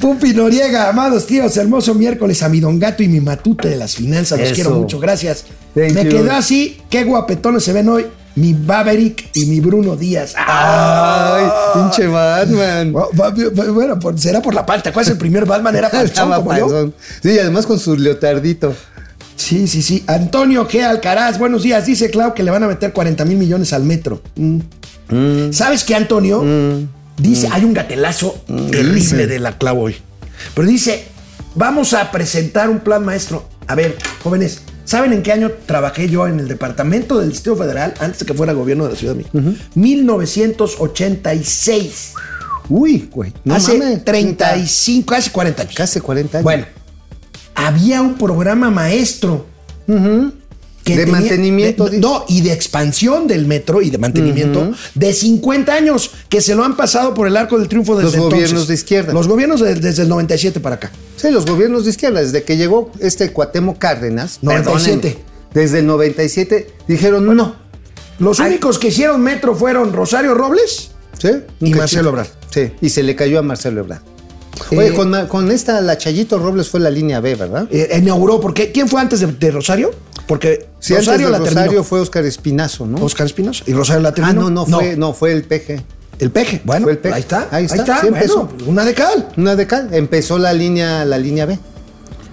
A: Pupi Noriega, amados tíos, hermoso miércoles a mi don gato y mi matute de las finanzas. Los
D: Eso.
A: quiero mucho, gracias.
D: Thank
A: Me
D: you.
A: quedó así, qué guapetones se ven hoy. Mi Baverick y mi Bruno Díaz.
D: Ay, pinche Batman.
A: Va- Bueno, será por la palta. ¿Cuál es el primer Batman? Era (laughs)
D: Estaba
A: como yo.
D: Sí, y además con su leotardito.
A: Sí, sí, sí. Antonio G. Alcaraz, buenos días. Dice Clau que le van a meter 40 mil millones al metro. Mm. ¿Sabes qué, Antonio? Dice, hay un gatelazo terrible de la Clau hoy. Pero dice, vamos a presentar un plan maestro. A ver, jóvenes, ¿saben en qué año trabajé yo en el departamento del Distrito Federal antes de que fuera gobierno de la Ciudad de México? 1986.
D: Uy, güey. No
A: hace
D: mames,
A: 35, hace 40 años.
D: Casi 40 años.
A: Bueno, había un programa maestro. que
D: De mantenimiento,
A: de- no, y de expansión del metro y de mantenimiento de 50 años que se lo han pasado por el arco del triunfo desde
D: Los gobiernos
A: entonces.
D: de izquierda.
A: Los gobiernos de- desde el 97 para acá.
D: Sí, los gobiernos de izquierda, desde que llegó este Cuauhtémoc Cárdenas,
A: 97.
D: perdónenme, desde el 97, dijeron no.
A: Los
D: Ay.
A: únicos que hicieron metro fueron Rosario Robles.
D: ¿Sí?
A: Y Marcelo. Ebrard.
D: Sí, y se le cayó a Marcelo Ebrard. Oye,
A: Eh,
D: con, con esta, la Chayito Robles fue la línea B, ¿verdad?
A: eh, inauguró, porque ¿quién fue antes de, de Rosario? Porque
D: Sí,
A: Rosario
D: antes
A: la
D: Rosario
A: terminó.
D: fue Oscar Espinazo, ¿no?
A: Oscar Espinosa y Rosario la
D: ah,
A: terminó.
D: no, no, fue, no, fue el PG.
A: El peje. Bueno,
D: Fue el peje.
A: ahí está.
D: Ahí está, sí
A: bueno,
D: empezó.
A: una de cal.
D: Una de cal, empezó la línea, la línea B.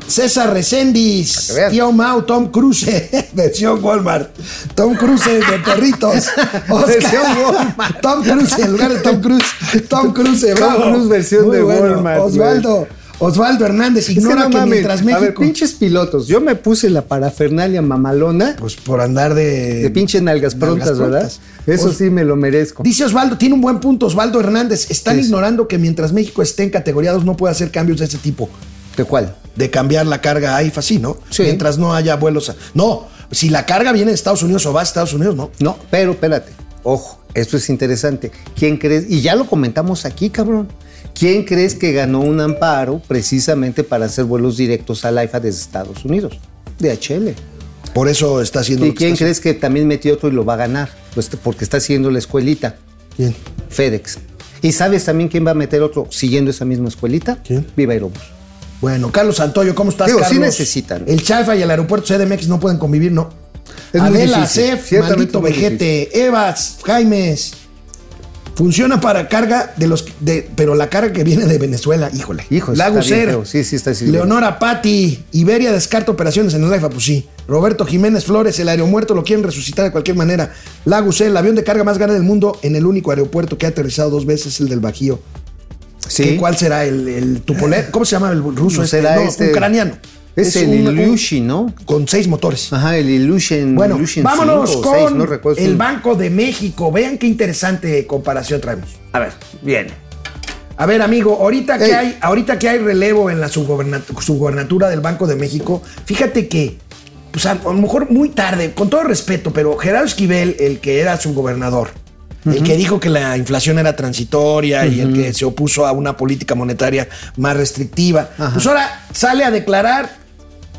A: César Reséndiz. Tío Mau, Tom Cruise, (laughs) versión Walmart. Tom Cruise de perritos. (laughs)
D: Versión
A: Walmart. Tom Cruise en lugar de Tom Cruise. Tom Cruise, bravo.
D: Cruise versión de Walmart.
A: Osvaldo, Osvaldo Hernández
D: Es que
A: ignora
D: no
A: que, mientras
D: A ver,
A: México.
D: pinches pilotos. Yo me puse la parafernalia mamalona
A: pues por andar de.
D: de pinche nalgas prontas, ¿verdad? Eso
A: Os-
D: sí me lo merezco.
A: Dice Osvaldo, tiene un buen punto, Osvaldo Hernández. Están
D: sí.
A: ignorando que mientras México esté en categoría 2 no puede hacer cambios de ese tipo.
D: ¿De cuál?
A: De cambiar la carga a IFA, sí, ¿no?
D: Sí.
A: Mientras no haya vuelos. a- No, si la carga viene de Estados Unidos o va a Estados Unidos, no.
D: No, pero espérate. Ojo, esto es interesante. ¿Quién crees? Y ya lo comentamos aquí, cabrón. ¿Quién crees que ganó un amparo precisamente para hacer vuelos directos al AIFA desde Estados Unidos? DHL.
A: Por eso está haciendo
D: ¿Y quién crees que también metió otro y lo va a ganar? Pues porque está haciendo la escuelita.
A: ¿Quién?
D: FedEx. ¿Y sabes también quién va a meter otro siguiendo esa misma escuelita?
A: ¿Quién?
D: Viva Aerobús.
A: Bueno, Carlos Santoyo, ¿cómo estás,
D: Digo, sí
A: Carlos?
D: necesitan.
A: El Chafa y el aeropuerto CDMX no pueden convivir, no.
D: Es
A: Adela, Cef, maldito vejete, Evas, Jaimes. Funciona para carga de los de, pero la carga que viene de Venezuela, híjole.
D: Hijo,
A: Lago Ser.
D: Sí, sí, está así.
A: Leonora Patti, Iberia descarta operaciones en el AIFA, pues sí. Roberto Jiménez Flores, el aeromuerto lo quieren resucitar de cualquier manera. Lagus, el avión de carga más grande del mundo en el único aeropuerto que ha aterrizado dos veces, el del Bajío.
D: Sí.
A: ¿Qué- ¿Cuál será? ¿El, el Tupolev? ¿Cómo se llama el ruso?
D: No,
A: este?
D: será
A: No,
D: este-
A: ucraniano.
D: Es, el
A: un- un-
D: Ilyushin, ¿no?
A: Con seis motores.
D: Ajá, el Illusion.
A: Bueno, vámonos
D: 5 o
A: con
D: 6, no recuerdo.
A: el Banco de México. Vean qué interesante comparación traemos.
D: A ver, bien.
A: A ver, amigo, ahorita que hay, ahorita que hay relevo en la subgobernat- subgobernatura del Banco de México, fíjate que, pues a, a lo mejor muy tarde, con todo respeto, pero Gerardo Esquivel, el que era subgobernador, el que dijo que la inflación era transitoria y el que se opuso a una política monetaria más restrictiva,
D: Ajá.
A: pues ahora sale a declarar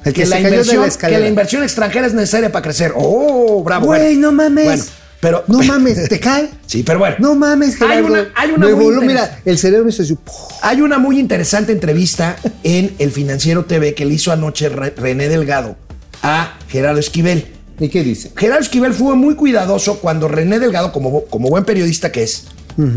D: El
A: que,
D: que
A: la
D: se
A: inversión, que la inversión extranjera es necesaria para crecer. ¡Oh, bravo!
D: Güey,
A: bueno.
D: no mames.
A: Bueno, pero
D: No (laughs) mames, ¿te cae?
A: Sí, pero bueno.
D: No mames, Gerardo.
A: Hay una, hay una muy
D: voló, mira, el cerebro. ¡puf!
A: Hay una muy interesante entrevista en El Financiero TV que le hizo anoche Re- René Delgado a Gerardo Esquivel.
D: ¿Y qué dice?
A: Gerardo Esquivel fue muy cuidadoso cuando René Delgado, como, como buen periodista que es,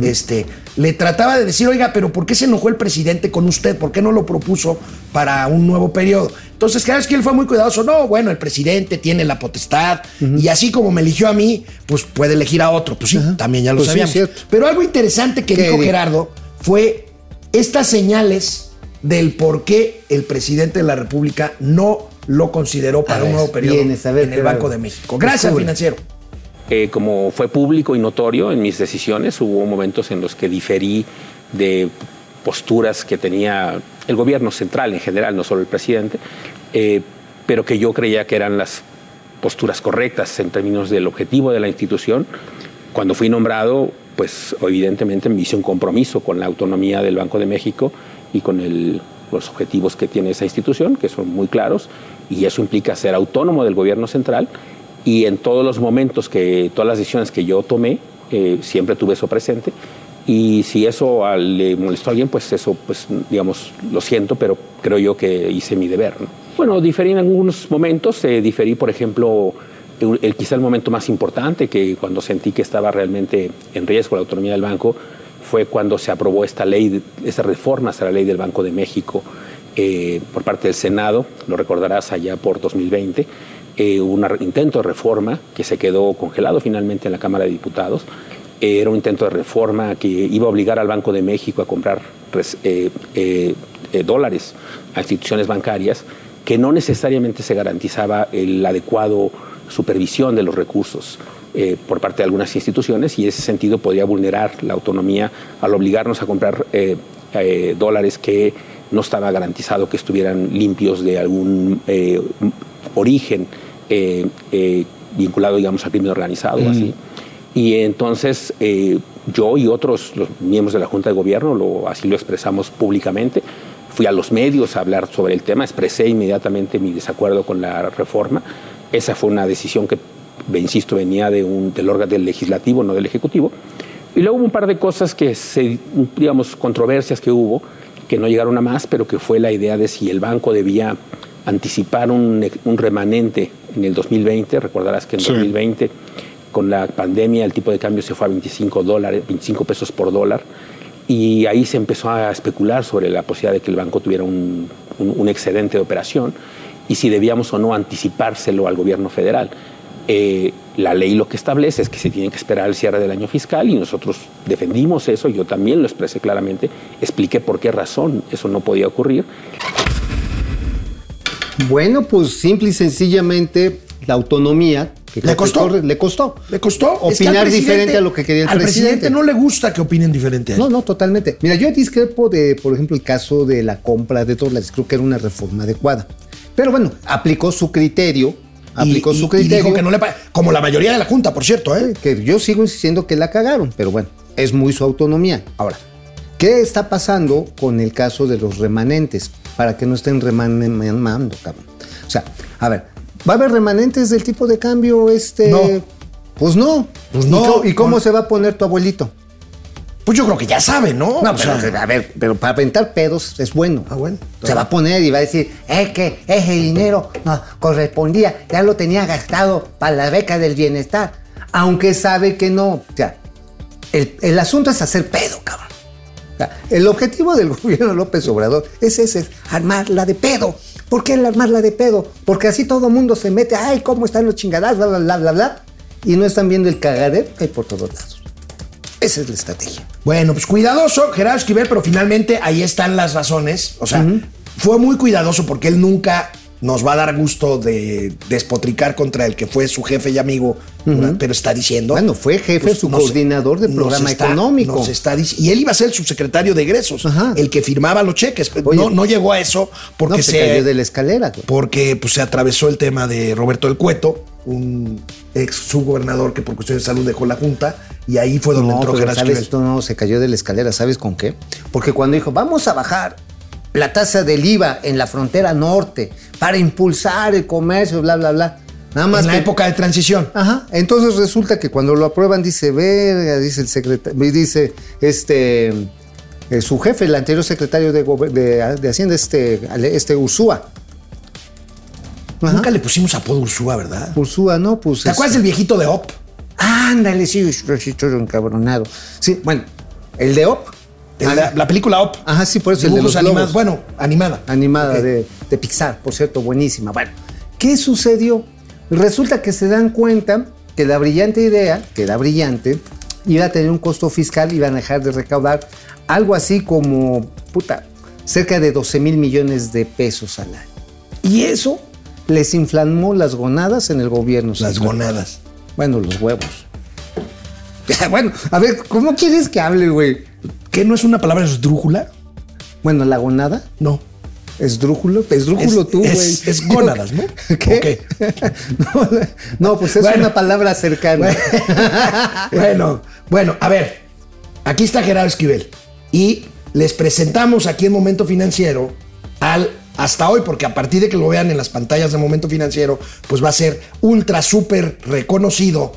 A: este, le trataba de decir, oiga, pero ¿por qué se enojó el presidente con usted? ¿Por qué no lo propuso para un nuevo periodo? Entonces Gerardo Esquivel fue muy cuidadoso. No, bueno, el presidente tiene la potestad y así como me eligió a mí, pues puede elegir a otro. Pues sí, también ya lo
D: Pues
A: sabíamos. pero algo interesante que
D: ¿Qué
A: dijo
D: dijo?
A: Gerardo fue estas señales del por qué el presidente de la República no lo consideró para un nuevo periodo
D: vienes, a ver,
A: en el. Banco de México. Gracias,
D: Descubre.
A: financiero.
E: Eh, como fue público y notorio en mis decisiones, hubo momentos en los que diferí de posturas que tenía el gobierno central en general, no solo el presidente, eh, pero que yo creía que eran las posturas correctas en términos del objetivo de la institución. Cuando fui nombrado, pues evidentemente me hice un compromiso con la autonomía del Banco de México y con el, los objetivos que tiene esa institución, que son muy claros, y eso implica ser autónomo del gobierno central. Y en todos los momentos que, todas las decisiones que yo tomé, eh, siempre tuve eso presente. Y si eso le molestó a alguien, pues eso, pues digamos, lo siento, pero creo yo que hice mi deber. ¿no? Bueno, diferí en algunos momentos. eh, diferí, por ejemplo, el, el- quizá el momento más importante, que cuando sentí que estaba realmente en riesgo la autonomía del banco, fue cuando se aprobó esta ley, esta reforma a la ley del Banco de México eh, por parte del Senado, lo recordarás allá por 2020, eh, un intento de reforma que se quedó congelado finalmente en la Cámara de Diputados. Eh, era un intento de reforma que iba a obligar al Banco de México a comprar res- dólares a instituciones bancarias que no necesariamente se garantizaba el adecuado supervisión de los recursos por parte de algunas instituciones y ese sentido podría vulnerar la autonomía al obligarnos a comprar dólares que no estaba garantizado que estuvieran limpios de algún eh, origen eh, eh, vinculado, digamos, al crimen organizado o así. Y entonces yo y otros los miembros de la Junta de Gobierno lo, así lo expresamos públicamente. Fui a los medios a hablar sobre el tema, expresé inmediatamente mi desacuerdo con la reforma. Esa fue una decisión que, insisto, venía de un, del órgano del legislativo, no del ejecutivo. Y luego hubo un par de cosas que, se, digamos, controversias que hubo, que no llegaron a más, pero que fue la idea de si el banco debía anticipar un, un remanente en el 2020. Recordarás que en 2020, con la pandemia, el tipo de cambio se fue a 25, dólares, 25 pesos por dólar. Y ahí se empezó a especular sobre la posibilidad de que el banco tuviera un, un- un excedente de operación y si debíamos o no anticipárselo al gobierno federal. Eh, la ley lo que establece es que se tiene que esperar el cierre del año fiscal y nosotros defendimos eso, yo también lo expresé claramente, expliqué por qué razón eso no podía ocurrir.
D: Bueno, pues simple y sencillamente la autonomía que
A: ¿Le costó?
D: corre- le costó.
A: ¿Le costó? Es que al
D: Opinar diferente a lo que quería el
A: al
D: presidente.
A: presidente no le gusta que opinen diferente a él.
D: No, no, totalmente. Mira, yo discrepo de, por ejemplo, el caso de la compra de dólares. Creo que era una reforma adecuada. Pero bueno, aplicó su criterio. Aplicó
A: Y-
D: su
A: y- y
D: criterio.
A: dijo que no le como la mayoría de la Junta, por cierto, ¿eh?
D: que yo sigo insistiendo que la cagaron, pero bueno, es muy su autonomía. Ahora, ¿qué está pasando con el caso de los remanentes? Para que no estén remanendo, cabrón. O sea, a ver, ¿va a haber remanentes del tipo de cambio este?
A: No.
D: Pues no.
A: Pues
D: ¿Y
A: no.
D: ¿Y cómo se va a poner tu abuelito?
A: Pues yo creo que ya sabe, ¿no?
D: No,
A: O
D: pero,
A: sea,
D: a ver, pero para aventar pedos es bueno.
A: Ah, bueno.
D: Se va a poner y va a decir, es que ese dinero no correspondía, ya lo tenía gastado para la beca del bienestar. Aunque sabe que no. O sea, el, el asunto es hacer pedo, cabrón. O sea, el objetivo del (laughs) gobierno López Obrador es ese, es armarla de pedo. ¿Por qué el armarla de pedo? Porque así todo el mundo se mete, ay, cómo están los chingadas, bla, bla, bla, bla, bla. Y no están viendo el cagadero que hay por todos lados. Esa es la estrategia.
A: Bueno, pues cuidadoso, Gerardo Esquivel, pero finalmente ahí están las razones. O sea, fue muy cuidadoso porque él nunca nos va a dar gusto de despotricar contra el que fue su jefe y amigo, pero está diciendo.
D: Bueno, fue jefe, su
A: nos-
D: coordinador de
A: nos
D: programa
A: está-
D: económico.
A: nos está y él iba a ser el subsecretario de egresos,
D: Ajá.
A: el que firmaba los cheques.
D: Oye.
A: no, no llegó a eso porque
D: no, se, cayó de la escalera. güey.
A: porque pues, se atravesó el tema de Roberto del Cueto, un ex subgobernador que por cuestiones de salud dejó la Junta, y ahí fue donde
D: No,
A: entró
D: pero sabes, no, no, se cayó de la escalera, ¿sabes con qué? Porque cuando dijo, vamos a bajar la tasa del IVA en la frontera norte para impulsar el comercio, bla, bla, bla. Nada más
A: En la
D: que-
A: época de transición.
D: Ajá. Entonces resulta que cuando lo aprueban dice, verga, dice el secretario, dice este eh, su jefe, el anterior secretario de, de- de Hacienda, este, este Ursúa.
A: Nunca le pusimos apodo Ursúa, ¿verdad?
D: Ursúa, ¿no? Pues
A: ¿Te acuerdas del viejito de Op?
D: Ándale, sí, sí, encabronado. Sí, bueno, el de OP.
A: El-
D: Ah,
A: la, la película Op.
D: Ajá, sí, por eso el de los
A: animados. Bueno, animada.
D: animada de, de Pixar, por cierto, buenísima. Bueno, ¿qué sucedió? Resulta que se dan cuenta que la brillante idea, que era brillante, iba a tener un costo fiscal, iban a dejar de recaudar algo así como, puta, cerca de 12 mil millones de pesos al año. Y eso les inflamó las gonadas en el gobierno.
A: Las
D: central.
A: gonadas.
D: Bueno, los huevos. (laughs) bueno, a ver, ¿cómo quieres que hable, güey?
A: ¿Qué no es una palabra esdrújula?
D: Bueno, la gonada.
A: No.
D: Esdrújulo, esdrújulo
A: Es-
D: tú, güey.
A: es- es gónadas, ¿no? (laughs)
D: ¿Qué? (laughs) no, no, pues es
A: Bueno.
D: una palabra cercana.
A: bueno, bueno, a ver. Aquí está Gerardo Esquivel. Y les presentamos aquí en Momento Financiero al hasta hoy, porque a partir de que lo vean en las pantallas de Momento Financiero, pues va a ser ultra, súper reconocido.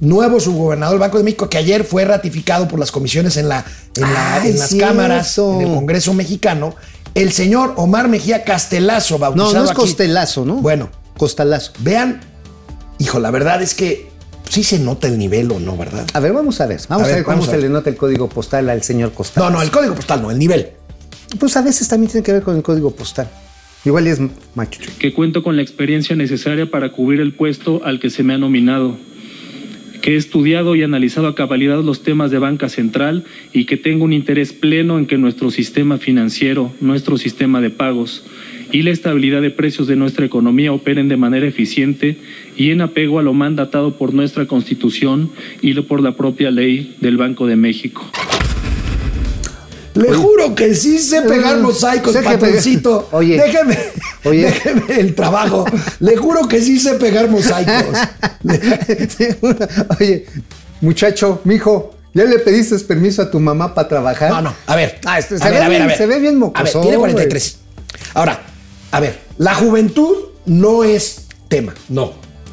A: Nuevo subgobernador del Banco de México, que ayer fue ratificado por las comisiones en, la, en, la-
D: Ay,
A: en las
D: cierto.
A: cámaras, en el Congreso mexicano. El señor Omar Mejía Castelazo,
D: No,
A: bautizado
D: no es
A: aquí.
D: costelazo, ¿no?
A: Bueno,
D: Costalazo.
A: vean, hijo, la verdad es que sí se nota el nivel o no, ¿verdad?
D: A ver, vamos a ver. Vamos
A: A
D: a
A: ver,
D: cómo se le nota el código postal al señor Costalazo.
A: No, no, el código postal no, el nivel.
D: Pues a veces también tiene que ver con el código postal. Igual es machucho.
F: que cuento con la experiencia necesaria para cubrir el puesto al que se me ha nominado, que he estudiado y analizado a cabalidad los temas de banca central y que tengo un interés pleno en que nuestro sistema financiero, nuestro sistema de pagos y la estabilidad de precios de nuestra economía operen de manera eficiente y en apego a lo mandatado por nuestra Constitución y por la propia ley del Banco de México.
A: Le juro que sí sé pegar mosaicos,
D: sé
A: patroncito.
D: pegar- (laughs) Oye.
A: Déjeme,
D: Oye.
A: déjeme el trabajo. Le juro que sí sé pegar mosaicos. (laughs)
D: Oye, muchacho, mijo, ¿ya le pediste permiso a tu mamá para trabajar?
A: No, no, a ver.
D: Ah, este-
A: a
D: se,
A: ver,
D: ve
A: a ver,
D: bien,
A: a ver.
D: se ve bien
A: A ver, tiene
D: güey.
A: 43. Ahora, a ver, la juventud no es tema, no.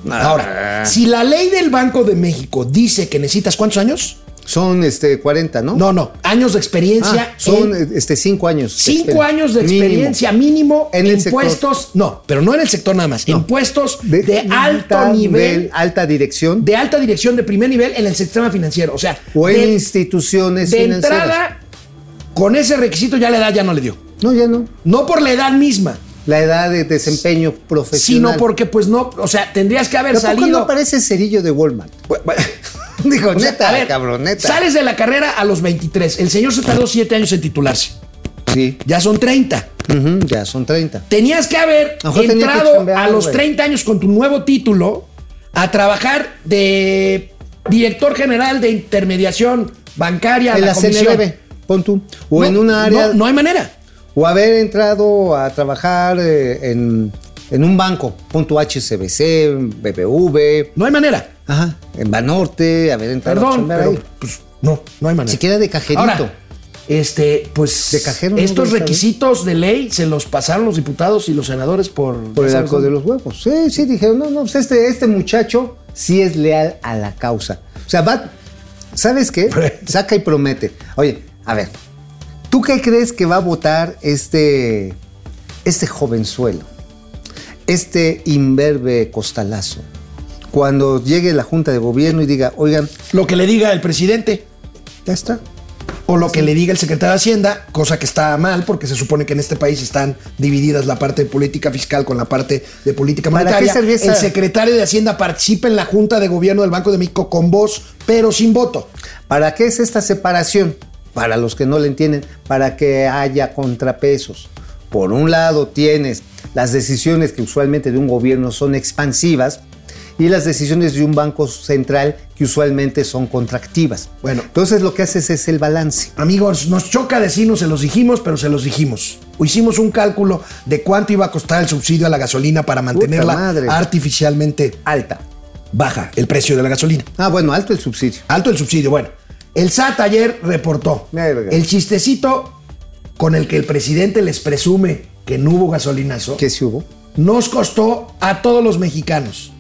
D: Ah.
A: Ahora, si la ley del Banco de México dice que necesitas cuántos años?
D: Son este 40, ¿no?
A: No, no, años de experiencia.
D: Ah, son
A: en-
D: este cinco años.
A: Cinco años de experiencia mínimo,
D: En el
A: impuestos, no, pero no en el sector nada más,
D: No.
A: impuestos de, alto nivel,
D: alta dirección
A: de alta dirección de primer nivel en el sistema financiero. O sea,
D: o en
A: de,
D: instituciones
A: de
D: financieras.
A: entrada, con ese requisito ya la edad ya no le dio.
D: No, ya no.
A: No por la edad misma,
D: La edad de desempeño profesional.
A: sino porque pues no, o sea, tendrías que haber
D: ¿Pero
A: salido...
D: no parece cerillo de Walmart?
A: Bu- bu- (laughs)
D: Digo,
A: o sea,
D: neta,
A: a ver,
D: cabrón, neta.
A: Sales de la carrera a los 23. El señor se tardó 7 años en titularse.
D: Sí.
A: Ya son 30.
D: Ujú, ya son 30.
A: Tenías que haber
D: que
A: entrado a los
D: güey.
A: 30 años con tu nuevo título a trabajar de director general de intermediación bancaria.
D: En
A: la
D: la. CNBB, pon tú. O
A: No,
D: en una área.
A: No, no hay manera.
D: O haber entrado a trabajar eh, en, en un banco. Pon tu HCBC, BBV.
A: No hay manera.
D: Ajá. En Banorte, haber entrado a
A: Perdón,
D: chambear
A: pero
D: ahí.
A: pues, no, no hay manera.
D: Siquiera de cajerito.
A: Ahora, este, pues
D: De cajero, ¿no?
A: estos requisitos de ley se los pasaron los diputados y los senadores por,
D: Por el
A: ¿sabes
D: arco de los huevos. Sí, sí, dijeron, no, no, pues este, este muchacho sí es leal a la causa. O sea, va, ¿sabes qué? (laughs) Saca y promete. Oye, a ver, ¿tú qué crees que va a votar este, este jovenzuelo? Este imberbe costalazo. Cuando llegue la Junta de Gobierno y diga, oigan,
A: Lo que le diga el presidente.
D: ya está.
A: O lo que le diga el secretario de Hacienda, cosa que está mal porque se supone que en este país están divididas la parte de política fiscal con la parte de política
D: ¿Para qué
A: monetaria.
D: servía esa-
A: El secretario de Hacienda participa en la Junta de Gobierno del Banco de México con voz, pero sin voto.
D: ¿Para qué es esta separación? Para los que no le entienden, para que haya contrapesos. Por un lado tienes las decisiones que usualmente de un gobierno son expansivas y las decisiones de un banco central que usualmente son contractivas.
A: Bueno.
D: entonces lo que haces es el balance.
A: Amigos, nos choca decirnos, se los dijimos, pero se los dijimos. Hicimos un cálculo de cuánto iba a costar el subsidio a la gasolina para mantenerla artificialmente
D: Alta.
A: baja el precio de la gasolina.
D: Ah, bueno, alto el subsidio.
A: Alto el subsidio. Bueno, el SAT ayer reportó el chistecito con el que el presidente les presume que no hubo gasolinazo.
D: ¿Qué si hubo?
A: Nos costó a todos los mexicanos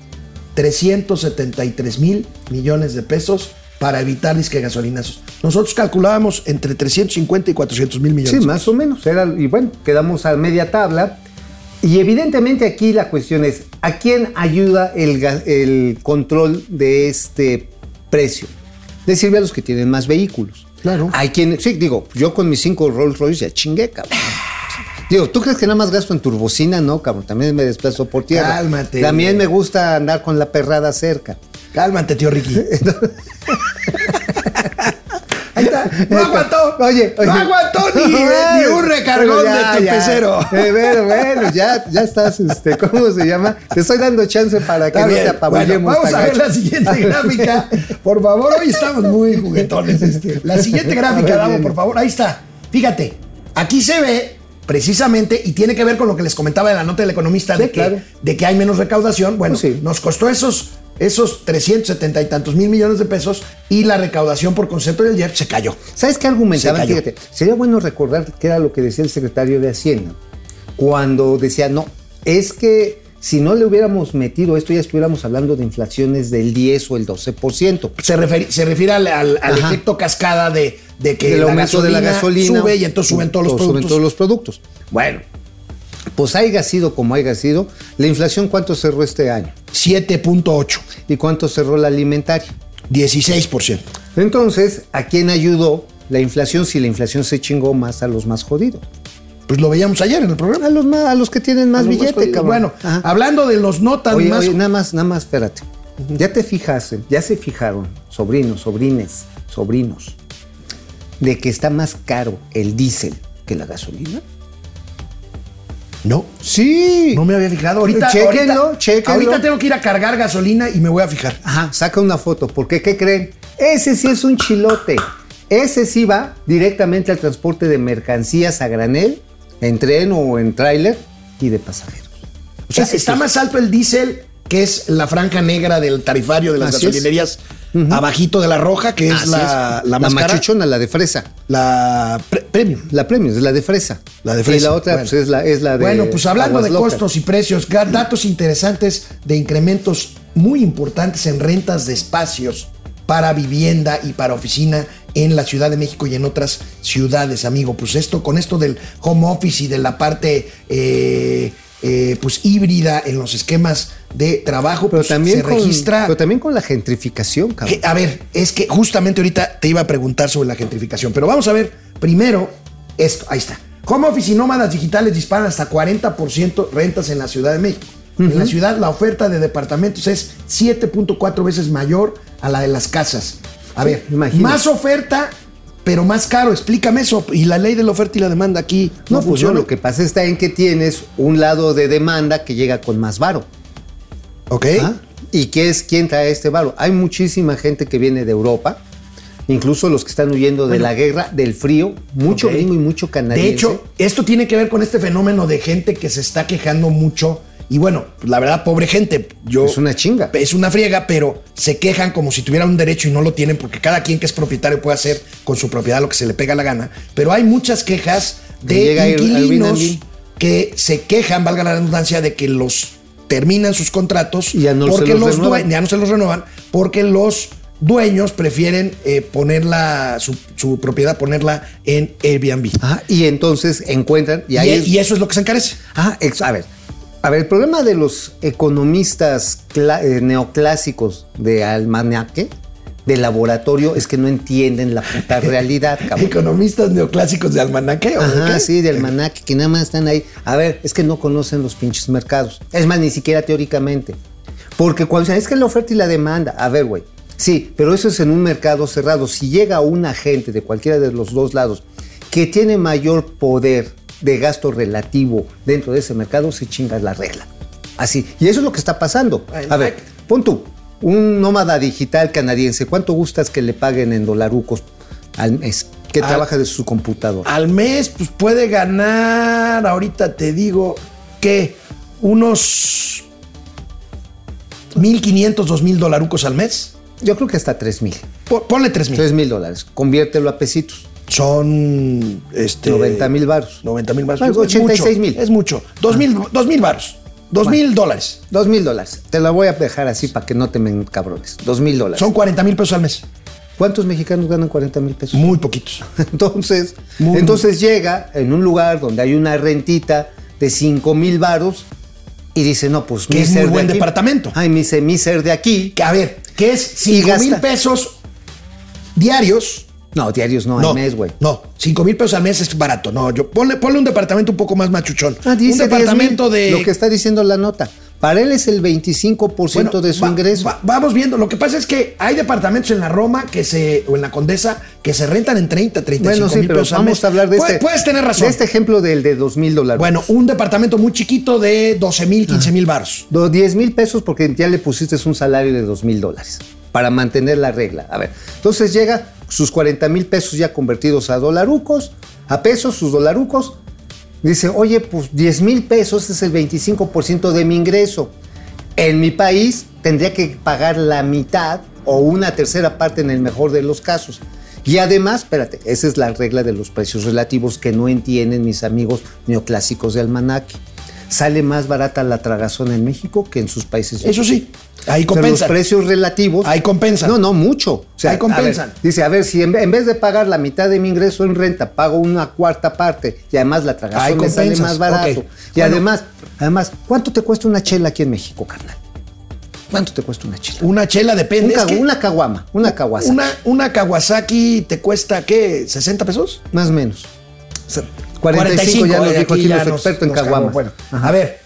A: 373 mil millones de pesos para evitar disque gasolinazos. Nosotros calculábamos entre 350 y 400 mil millones.
D: Sí, más o menos. Era, y bueno, quedamos a media tabla. Y evidentemente aquí la cuestión es, ¿a quién ayuda el, el control de este precio? Le sirve a los que tienen más vehículos.
A: Claro.
D: Hay quien, sí, digo, yo con mis cinco Rolls Royce ya chingué, cabrón. Digo, ¿tú crees que nada más gasto en turbocina? No, cabrón, también me desplazo por tierra.
A: Cálmate.
D: También me gusta andar con la perrada cerca.
A: Cálmate, tío Ricky. (laughs) (laughs) No (laughs) aguantó.
D: Oye, oye.
A: No aguantó ni, (laughs) ni un recargón
D: Ya,
A: de tu pecero.
D: Eh, bueno, bueno, ya, ya estás, este, ¿cómo se llama? Te estoy dando chance para que no te apabullemos.
A: Bueno, vamos a ver la siguiente (laughs) gráfica. Por favor, hoy estamos muy juguetones. este. La siguiente gráfica, Davo, por favor. Ahí está. Fíjate, aquí se ve precisamente, y tiene que ver con lo que les comentaba de la nota del economista,
D: Sí,
A: de, que,
D: claro.
A: de que hay menos recaudación. Bueno,
D: Pues sí.
A: nos costó esos, esos 370 y tantos mil millones de pesos y la recaudación por concepto del IEP se cayó.
D: ¿Sabes qué argumentaban?
A: Se.
D: Fíjate, sería bueno recordar qué era lo que decía el secretario de Hacienda cuando decía, no, es que si no le hubiéramos metido esto, ya estuviéramos hablando de inflaciones del 10 o el 12%.
A: Se, referi- se refiere al, al- al
D: Ajá.
A: efecto cascada de, de que
D: el aumento de la gasolina
A: sube y entonces suben todos los
D: suben
A: productos.
D: todos los productos. Bueno, pues haya sido como haya sido, la inflación cuánto cerró este año
A: 7.8,
D: y cuánto cerró la alimentaria.
A: 16%.
D: Entonces, ¿a quién ayudó la inflación si la inflación se chingó más a los más jodidos?
A: Pues lo veíamos ayer en el programa.
D: A los, más, a los que tienen más billete, cabrón.
A: Bueno,
D: Ajá.
A: hablando de los no tan
D: Oye,
A: más.
D: oye, nada más, nada más, espérate. Ya te fijaste, ya se fijaron, sobrinos, sobrines, sobrinos, de que está más caro el diésel que la gasolina.
A: No,
D: Sí.
A: no me había fijado. Ahorita,
D: Chéquenlo,
A: ahorita,
D: chéquenlo.
A: ahorita tengo que ir a cargar gasolina y me voy a fijar.
D: Ajá, saca una foto, porque ¿qué creen? Ese sí es un chilote. Ese sí va directamente al transporte de mercancías a granel, en tren o en tráiler y de pasajeros.
A: O sea,
D: Ese
A: está
D: sí.
A: más alto el diésel, que es la franja negra del tarifario de las
D: Así es.
A: Abajito de la roja, que es
D: Así
A: la,
D: es.
A: la más cara,
D: machuchona, la de fresa.
A: la pre- premium.
D: La premium es la de fresa.
A: La de fresa.
D: Y la otra
A: Bueno.
D: pues, es, la, es la de.
A: Bueno, pues hablando de
D: locas.
A: costos y precios, datos interesantes de incrementos muy importantes en rentas de espacios para vivienda y para oficina en la Ciudad de México y en otras ciudades, amigo. Pues esto, con esto del home office y de la parte eh, eh, pues híbrida en los esquemas de trabajo,
D: Pero
A: pues,
D: también,
A: se
D: con,
A: registra.
D: pero también con la gentrificación, cabrón.
A: A ver, es que justamente ahorita te iba a preguntar sobre la gentrificación, pero vamos a ver primero esto, ahí está. Home office y nómadas digitales disparan hasta 40% rentas en la Ciudad de México. En la ciudad la oferta de departamentos es 7.4 veces mayor a la de las casas. A ver,
D: imagínate.
A: más oferta, pero más caro. Explícame eso. Y la ley de la oferta y la demanda aquí no,
D: No, pues
A: funciona.
D: no, lo que pasa está en que tienes un lado de demanda que llega con más varo.
A: Ok.
D: ¿ah? ¿Y qué es quién trae este varo? Hay muchísima gente que viene de Europa, incluso los que están huyendo de
A: Bueno.
D: la guerra, del frío, mucho
A: Ok.
D: gringo y mucho canadiense.
A: De hecho, esto tiene que ver con este fenómeno de gente que se está quejando mucho. Y bueno, la verdad, pobre gente. Yo,
D: Es una chinga.
A: Es una friega, pero se quejan como si tuvieran un derecho y no lo tienen, porque cada quien que es propietario puede hacer con su propiedad lo que se le pega la gana. Pero hay muchas quejas
D: Que
A: de inquilinos
D: Airbnb.
A: que se quejan, valga la redundancia, de que los terminan sus contratos
D: Y ya no se
A: porque
D: los
A: los
D: renuevan.
A: due- ya no se los renuevan, porque los dueños prefieren eh, ponerla, su, su propiedad, ponerla en Airbnb.
D: Ajá, y entonces encuentran, y ahí es-
A: y eso es lo que se encarece.
D: Ah, a ver. A ver, el problema de los economistas eh, neoclásicos de almanaque, de laboratorio, es que no entienden la puta (laughs) realidad, cabrón.
A: Economistas neoclásicos de almanaque o de
D: Ajá,
A: qué?
D: sí, de almanaque, que nada más están ahí. A ver, es que no conocen los pinches mercados. Es más, ni siquiera teóricamente. Porque cuando dicen, es que la oferta y la demanda. A ver, güey. Sí, pero eso es en un mercado cerrado. Si llega un agente de cualquiera de los dos lados que tiene mayor poder de gasto relativo dentro de ese mercado, se chinga la regla. Así. Y eso es lo que está pasando. A ver, pon tú, un nómada digital canadiense, ¿cuánto gustas que le paguen en dolarucos al mes? Que
A: Al-
D: trabaja de su computadora.
A: Al mes, pues puede ganar, ahorita te digo, que unos 1.500, 2.000 dolarucos al mes.
D: Yo creo que hasta 3 mil.
A: Po- Ponle 3.000.
D: 3 mil dólares. Conviértelo a pesitos.
A: Son este,
D: 90 mil varos.
A: 90 mil baros.
D: Algo,
A: Es mucho,
D: 86 mil.
A: Es mucho. 2 mil, dos mil varos. 2 mil dólares.
D: 2 mil dólares. Te la voy a dejar así para que no te men cabrones. 2 mil dólares.
A: Son 40 mil pesos al mes.
D: ¿Cuántos mexicanos ganan 40 mil pesos?
A: Muy poquitos. (laughs)
D: Entonces,
A: Muy-
D: entonces llega en un lugar donde hay una rentita de 5 mil varos y dice, no, pues mi
A: es muy
D: ser de
A: buen
D: aquí-
A: departamento.
D: Ay, mi, mi ser de aquí.
A: Que a ver, que es
D: Y
A: 5 mil pesos diarios.
D: No, diarios no, al mes, güey.
A: No, 5 mil pesos al mes es barato. No, yo ponle, ponle un departamento un poco más machuchón.
D: Ah, dice
A: un departamento
D: 10,000,
A: de.
D: Lo que está diciendo la nota. Para él es el 25%
A: Bueno,
D: de su
A: va-
D: ingreso.
A: va- vamos viendo. Lo que pasa es que hay departamentos en la Roma que se, o en la Condesa que se rentan en 30, 35
D: bueno, sí,
A: mil
D: pero
A: pesos al
D: vamos
A: mes.
D: a hablar de
A: Puede-
D: este.
A: Puedes tener razón.
D: De este ejemplo del de 2 mil dólares.
A: Bueno, un departamento muy chiquito de 12 mil, 15 mil baros.
D: Do- 10 mil pesos porque ya le pusiste un salario de 2 mil dólares para mantener la regla. A ver, entonces llega sus 40 mil pesos ya convertidos a dolarucos, a pesos, sus dolarucos. Dice, oye, pues 10 mil pesos es el 25% de mi ingreso. En mi país tendría que pagar la mitad o una tercera parte en el mejor de los casos. Y además, espérate, esa es la regla de los precios relativos que no entienden mis amigos neoclásicos de almanaque. Sale más barata la tragazón en México que en sus países.
A: Eso sí, ahí
D: O sea, los
A: compensan.
D: precios relativos.
A: Ahí compensan.
D: No, no, mucho. O sea,
A: Ahí compensan.
D: a ver, dice, a ver, si en, ve- en vez de pagar la mitad de mi ingreso en renta, pago una cuarta parte y además la tragazón me sale más barato.
A: ok.
D: Y
A: Bueno.
D: además, además, ¿cuánto te cuesta una chela aquí en México, carnal? ¿Cuánto te cuesta una chela?
A: Una chela
D: Un
A: depende. es
D: ca-
A: que
D: una caguama, una caguasa.
A: una, una Kawasaki te cuesta, ¿qué? ¿60 pesos?
D: Más o menos.
A: O sea,
D: 45 ya nos
A: eh,
D: dijo aquí nuestro experto en caguamas.
A: Bueno,
D: Ajá.
A: a ver,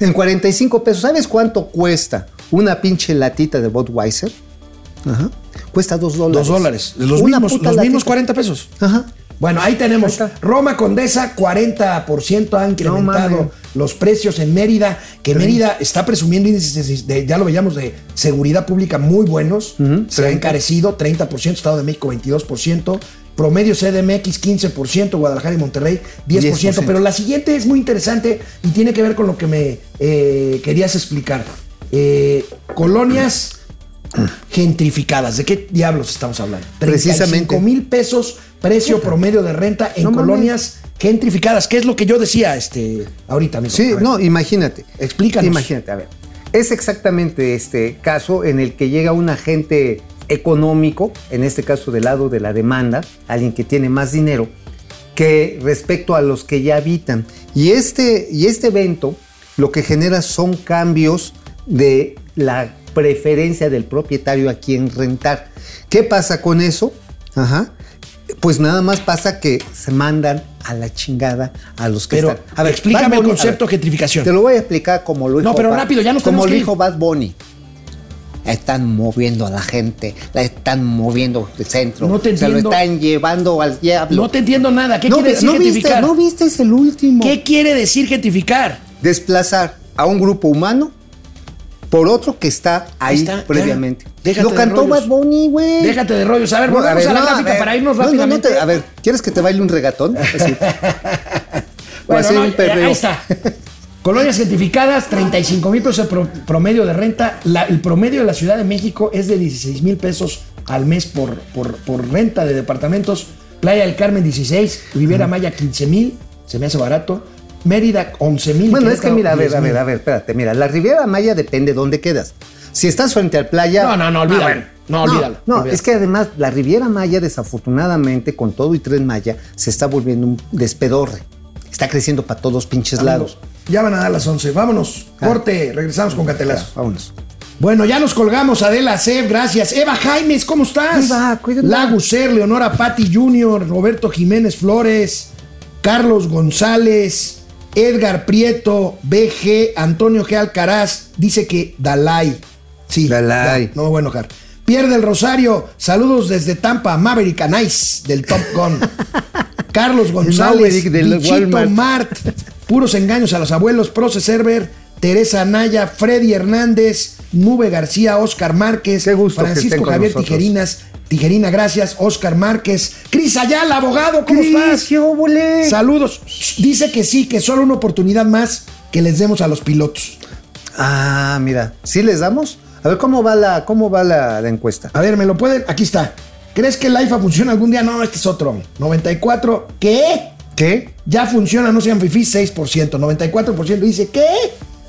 D: En 45 pesos, ¿sabes cuánto cuesta una pinche latita de Budweiser? Ajá. Cuesta 2 dólares.
A: dos dólares. Los
D: Una
A: mismos, los mismos
D: latita.
A: 40 pesos.
D: Ajá.
A: Bueno, ahí tenemos
D: Ahí.
A: Roma Condesa, 40% han incrementado los precios en Mérida, que Mérida está presumiendo índices, de, ya lo veíamos, de seguridad pública muy buenos.
D: Ujú,
A: Se ha
D: 30.
A: encarecido, 30%, Estado de México 22%, promedio CDMX 15%, Guadalajara y Monterrey 10%,
D: 10%.
A: Pero la siguiente es muy interesante y tiene que ver con lo que me eh, querías explicar. Eh, colonias gentrificadas. ¿De qué diablos estamos hablando?
D: Precisamente.
A: 35 mil pesos precio promedio de renta en
D: No
A: colonias gentrificadas, que es lo que yo decía este, ahorita mismo.
D: Sí, no, imagínate.
A: Explícanos.
D: Imagínate, a ver. Es exactamente este caso en el que llega un agente económico, en este caso del lado de la demanda, alguien que tiene más dinero, que respecto a los que ya habitan. Y este, y este evento lo que genera son cambios de la preferencia del propietario a quien rentar. ¿Qué pasa con eso? Ajá. Pues nada más pasa que se mandan a la chingada a los que
A: Pero,
D: están.
A: a ver, explícame el concepto
D: ver,
A: gentrificación.
D: Te lo voy a explicar como lo dijo.
A: No, pero rápido, ya nos
D: Como lo dijo Bad Bunny. Están moviendo a la gente, la están moviendo del centro.
A: No te
D: Se lo
A: entiendo.
D: están llevando al diablo.
A: No te entiendo nada. ¿Qué
D: No,
A: quiere decir
D: no viste,
A: gentrificar?
D: no viste es el último.
A: ¿Qué quiere decir gentrificar?
D: Desplazar a un grupo humano por otro que está ahí
A: Ahí está,
D: previamente.
A: Déjate
D: lo cantó. Bad Bunny, güey.
A: Déjate de rollos. A ver, volvemos a, la
D: no,
A: gráfica
D: ver,
A: para irnos
D: no, no, no
A: rápidamente.
D: te- a ver, ¿quieres que te baile un regatón? Así. (laughs)
A: Bueno, ahí está. (laughs) Colonias certificadas, 35 mil pesos pro- promedio de renta. La- el promedio de la Ciudad de México es de 16 mil pesos al mes por, por, por renta de departamentos. Playa del Carmen 16, Riviera Maya 15 mil, se me hace barato. Mérida 11 mil.
D: Bueno, es que mira, a ver, a ver, a ver, espérate, mira, la Riviera Maya depende de dónde quedas. Si estás frente al playa.
A: No, no, no, olvídalo.
D: Ah, bueno.
A: No, olvídalo,
D: No,
A: olvídalo.
D: es que además la Riviera Maya, desafortunadamente, con todo y Tren Maya, se está volviendo un despedorre. Está creciendo para todos pinches lados.
A: Ya van a dar las 11. Vámonos.
D: Ah.
A: Corte, regresamos con Catelazo.
D: Vámonos.
A: Bueno, ya nos colgamos, Adela Sef, gracias. Eva Jaimes, ¿cómo estás?
D: Eva, cuídate.
A: Laguser, Leonora Patti Jr., Roberto Jiménez Flores, Carlos González, Edgar Prieto, BG, Antonio G. Alcaraz, dice que Dalai. Sí,
D: Dalai.
A: ya, no me voy a enojar. Pierre del Rosario, saludos desde Tampa, Maverick Nice del Top Gun. (laughs) Carlos González,
D: del.
A: Mart, (laughs) puros engaños a los abuelos, Proce Server, Teresa Anaya, Freddy Hernández, Nube García, Oscar Márquez,
D: Qué
A: Francisco Javier
D: nosotros.
A: Tijerinas, Tijerina, gracias, Oscar Márquez, Cris Ayala, abogado, ¿cómo estás? Saludos. Dice que sí, que solo una oportunidad más que les demos a los pilotos.
D: Ah, mira, ¿sí les damos? A ver, ¿cómo va la, cómo va la, la encuesta?
A: A ver, ¿me lo pueden? Aquí está. ¿Crees que el IFA funciona algún día? No, este es otro. 94. ¿Qué?
D: ¿Qué?
A: Ya funciona, no sean fifís, 6%. 94% dice, ¿qué?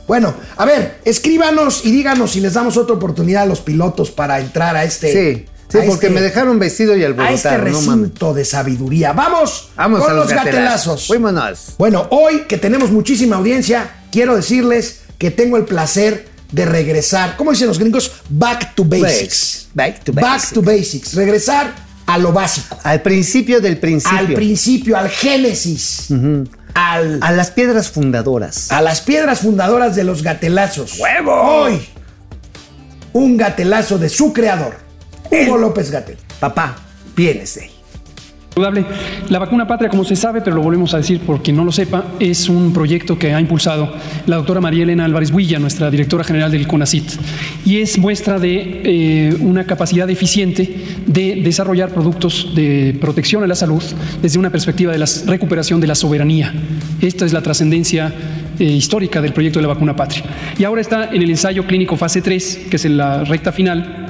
A: Bueno, a ver, escríbanos y díganos si les damos otra oportunidad a los pilotos para entrar a este.
D: Sí, sí,
A: a
D: porque
A: este-
D: me dejaron vestido y
A: A este
D: alborotado, no mames.
A: recinto de sabiduría. Vamos,
D: Vamos
A: con
D: a
A: los
D: los
A: gatelazos.
D: Vámonos.
A: Bueno, hoy que tenemos muchísima audiencia, quiero decirles que tengo el placer de regresar. ¿Cómo dicen los gringos? Back to basics.
D: Back to
A: Back
D: basics.
A: to basics. Regresar a lo básico.
D: Al principio del principio.
A: Al principio, al génesis. al,
D: A las piedras fundadoras.
A: a las piedras fundadoras de los gatelazos. ¡Huevo! Hoy, un gatelazo de su creador, Hugo López Gatel.
D: Papá, vienes de ahí.
G: La vacuna patria, como se sabe, pero lo volvemos a decir por quien no lo sepa, es un proyecto que ha impulsado la doctora María Elena Álvarez Huilla, nuestra directora general del CONACIT, y es muestra de eh, una capacidad eficiente de desarrollar productos de protección a la salud desde una perspectiva de la recuperación de la soberanía. Esta es la trascendencia eh, histórica del proyecto de la vacuna patria. Y ahora está en el ensayo clínico fase 3, que es en la recta final,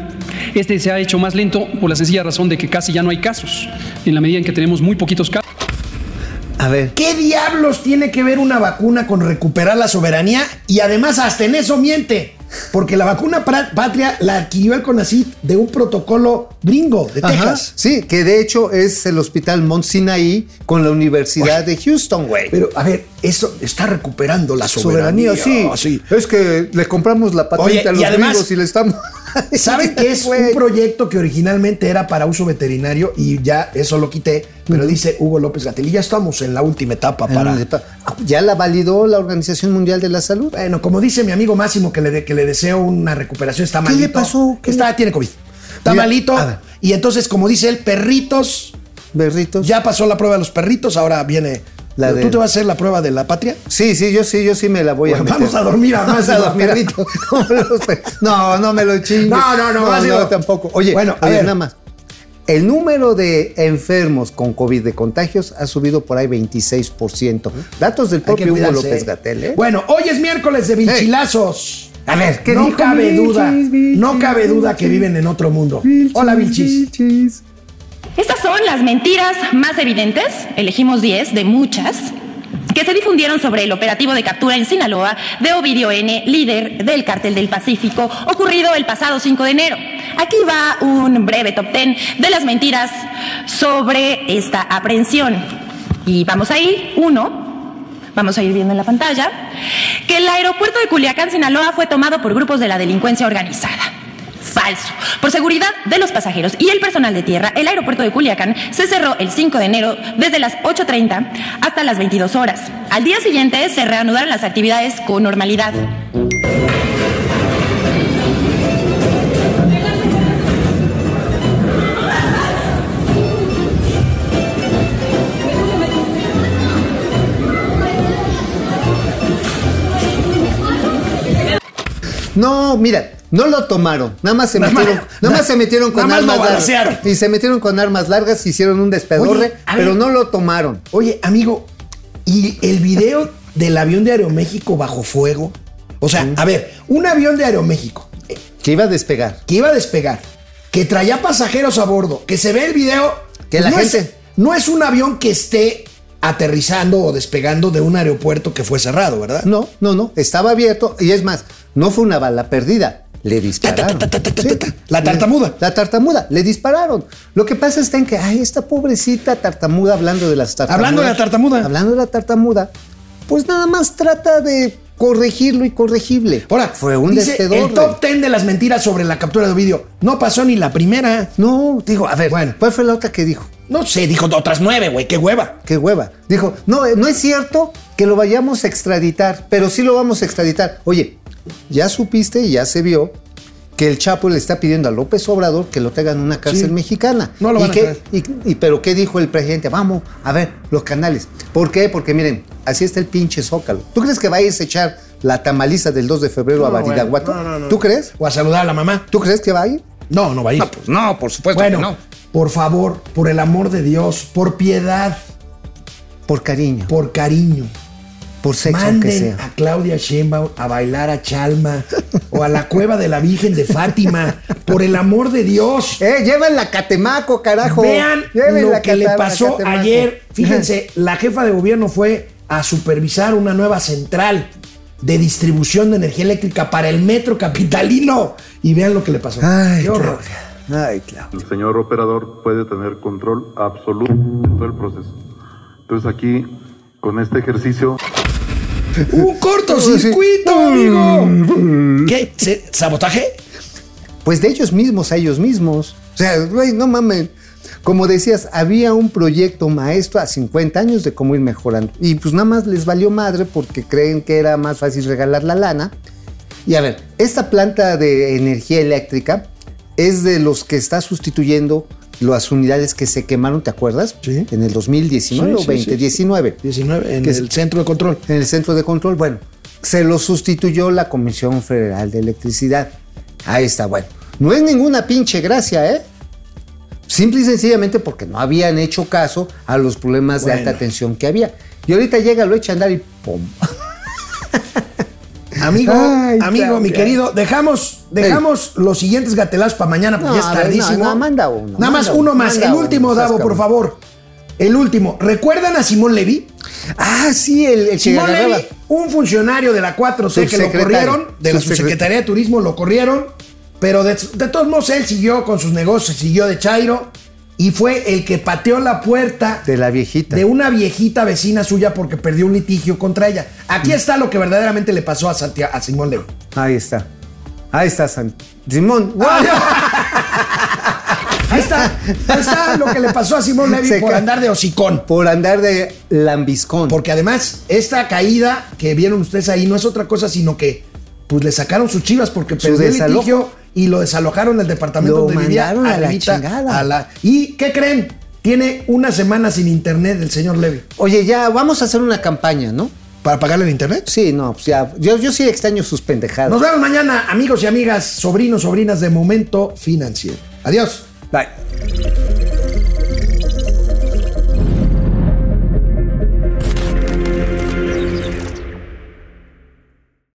G: este se ha hecho más lento por la sencilla razón de que casi ya no hay casos, en la medida en que tenemos muy poquitos casos.
D: A ver,
A: ¿Qué diablos tiene que ver una vacuna con recuperar la soberanía? Y además hasta en eso miente. Porque la vacuna patria la adquirió el CONACYT de un protocolo gringo de
D: Ajá,
A: Texas.
D: Sí, que de hecho es el hospital Mount Sinai con la Universidad de Houston, güey.
A: Pero a ver, eso está recuperando la soberanía.
D: Soberanía, sí. Es que le compramos la patente
A: Oye,
D: a
A: y
D: los
A: además-
D: gringos y le estamos. (laughs)
A: ¿Saben que es un proyecto que originalmente era para uso veterinario y ya eso lo quité? Pero dice Hugo López Gatel y ya estamos en la última etapa para...
D: Ya la validó la Organización Mundial de la Salud.
A: Bueno, como dice mi amigo Máximo, que le, de- que le deseo una recuperación, está
D: ¿Qué
A: malito.
D: le pasó? ¿Qué
A: está, tiene COVID. Está
D: Mira,
A: malito. Y entonces, como dice él, perritos.
D: Berritos.
A: Ya pasó la prueba de los perritos, ahora viene.
D: La
A: ¿Tú
D: de-
A: te vas a hacer la prueba de la patria?
D: Sí, sí, yo sí, yo sí me la voy a meter.
A: vamos a dormir (laughs) a
D: Vamos
A: más
D: a dormir a-
A: perritos. (laughs)
D: como los per- No, no me lo chingues.
A: No, no, no, más
D: no,
A: digo-
D: tampoco. Oye,
A: Bueno, a ver.
D: nada más. El número de enfermos con COVID de contagios ha subido por ahí 26%. Datos del propio Hugo. López Gatel, ¿eh?
A: Bueno, hoy es miércoles de vilchilazos.
D: A ver, ¿qué
A: no
D: dijo?
A: cabe
D: Vilchis,
A: duda,
D: Vilchis,
A: no cabe duda que viven en otro mundo. Hola, Vilchis.
H: Estas son las mentiras más evidentes, elegimos 10 de muchas, que se difundieron sobre el operativo de captura en Sinaloa de Ovidio N., líder del Cártel del Pacífico, ocurrido el pasado 5 de enero. Aquí va un breve top 10 de las mentiras sobre esta aprehensión. Y vamos a ir, uno, vamos a ir viendo en la pantalla, que el aeropuerto de Culiacán, Sinaloa, fue tomado por grupos de la delincuencia organizada. Falso. Por seguridad de los pasajeros y el personal de tierra, el aeropuerto de Culiacán se cerró el 5 de enero desde las 8.30 hasta las 22 horas. Al día siguiente se reanudaron las actividades con normalidad.
D: No, mira, no lo tomaron. Nada más se
A: Nada
D: metieron,
A: más-
D: nada más se metieron con armas largas. Y se metieron con armas largas, hicieron un despedorre,
A: Oye,
D: pero
A: ver.
D: no lo tomaron.
A: Oye, amigo, ¿y el video del avión de Aeroméxico bajo fuego? O sea, a ver, un avión de Aeroméxico eh,
D: Que iba a despegar.
A: que iba a despegar, que traía pasajeros a bordo, que se ve el video.
D: Que la
A: no es-
D: gente-
A: no es un avión que esté aterrizando o despegando de un aeropuerto que fue cerrado, ¿verdad?
D: No, no, no. Estaba abierto y es más, no fue una bala perdida. Le dispararon.
A: Ta, ta, ta, ta, ta,
D: Sí.
A: ta. La tartamuda.
D: La tartamuda. Le dispararon. Lo que pasa está en que, ay, esta pobrecita tartamuda hablando de las tartamudas.
A: Hablando de la tartamuda.
D: Hablando de la tartamuda, pues nada más trata de corregirlo y corregible.
A: Ahora,
D: fue un
A: dice el top 10 de las mentiras sobre la captura de vídeo. No pasó ni la primera.
D: No, digo, a ver,
A: Bueno.
D: ¿cuál fue la otra que dijo?
A: No sé, dijo otras nueve, güey, qué hueva.
D: Qué hueva. Dijo, no, eh, no es cierto que lo vayamos a extraditar, pero sí lo vamos a extraditar. Oye, ya supiste y ya se vio que el Chapo le está pidiendo a López Obrador que lo traigan a una cárcel
A: Sí.
D: mexicana.
A: No lo
D: ¿Y
A: van a
D: qué- y- y- pero ¿qué dijo el presidente? Vamos a ver los canales. ¿Por qué? Porque miren, así está el pinche Zócalo. ¿Tú crees que va a irse a echar la tamaliza del 2 de febrero a
A: No,
D: Badiraguato?
A: bueno, no, no, no.
D: ¿Tú crees?
A: O a saludar a la mamá.
D: ¿Tú crees que va a ir?
A: No, no va a ir.
D: pues no, por supuesto
A: bueno,
D: que no.
A: por favor, por el amor de Dios, por piedad,
D: Por cariño,
A: por cariño,
D: por sexo
A: manden
D: sea.
A: a Claudia Sheinbaum a bailar a Chalma o a la cueva de la Virgen de Fátima. Por el amor de Dios.
D: ¡Eh, llévenla a Catemaco, carajo!
A: Vean lo
D: a
A: que le pasó ayer. Fíjense, la jefa de gobierno fue a supervisar una nueva central de distribución de energía eléctrica para el metro capitalino. Y vean lo que le pasó.
D: Ay,
A: Qué horror.
D: Claudia. Ay, Claudia.
I: El señor operador puede tener control absoluto de todo el proceso. Entonces aquí, con este ejercicio,
A: Un cortocircuito, (laughs) amigo. (laughs) ¿Qué? ¿Se- ¿Sabotaje?
D: Pues de ellos mismos a ellos mismos. O sea, güey, no mamen. Como decías, había un proyecto maestro a 50 años de cómo ir mejorando. Y pues nada más les valió madre porque creen que era más fácil regalar la lana. Y a ver, esta planta de energía eléctrica es de los que está sustituyendo las unidades que se quemaron, ¿te acuerdas?
A: Sí.
D: En el 2019
A: Sí,
D: o
A: sí,
D: 2019.
A: 19 en
D: Que es-
A: el centro de control.
D: En el centro de control, bueno, se lo sustituyó la Comisión Federal de Electricidad. Ahí está, bueno. No es ninguna pinche gracia, ¿eh? Simple y sencillamente porque no habían hecho caso a los problemas
A: Bueno.
D: de alta tensión que había. Y ahorita llega, lo echa a andar y ¡pum! (laughs)
A: Amigo,
D: Ay,
A: amigo, mi querido, dejamos, dejamos los siguientes gatelazos para mañana porque
D: No,
A: ya es tardísimo.
D: no, no, manda uno,
A: Nada más uno
D: uno,
A: más. El
D: uno,
A: último,
D: seas
A: Davo, por favor. El último. ¿Recuerdan a Simón Levy?
D: Ah, sí, el,
A: Simón. Levy, un funcionario de la 4C que lo corrieron, de la
D: Subsecre-
A: Subsecretaría de Turismo lo corrieron, pero de, de todos modos él siguió con sus negocios, siguió de Chairo y fue el que pateó la puerta
D: De la viejita.
A: de una viejita vecina suya porque perdió un litigio contra ella. Aquí
D: Mm.
A: está lo que verdaderamente le pasó a, Simón Levy.
D: Ahí está. Ahí está, San. Simón. (laughs)
A: Ahí está, ahí está lo que le pasó a Simón Levy
D: Se
A: por andar de hocicón.
D: Por andar de lambiscón.
A: Porque además, esta caída que vieron ustedes ahí no es otra cosa, sino que pues le sacaron sus chivas porque perdió el litigio y lo desalojaron del departamento
D: Lo
A: donde vivía.
D: mandaron a la chingada.
A: a la- ¿Y qué creen? Tiene una semana sin internet el señor Levy.
D: Oye, ya vamos a hacer una campaña, ¿no?
A: ¿Para pagarle el internet?
D: Sí, no, pues ya. Yo, yo sí extraño sus pendejadas.
A: Nos vemos mañana, amigos y amigas, sobrinos, sobrinas de Momento Financiero. Adiós.
D: Bye.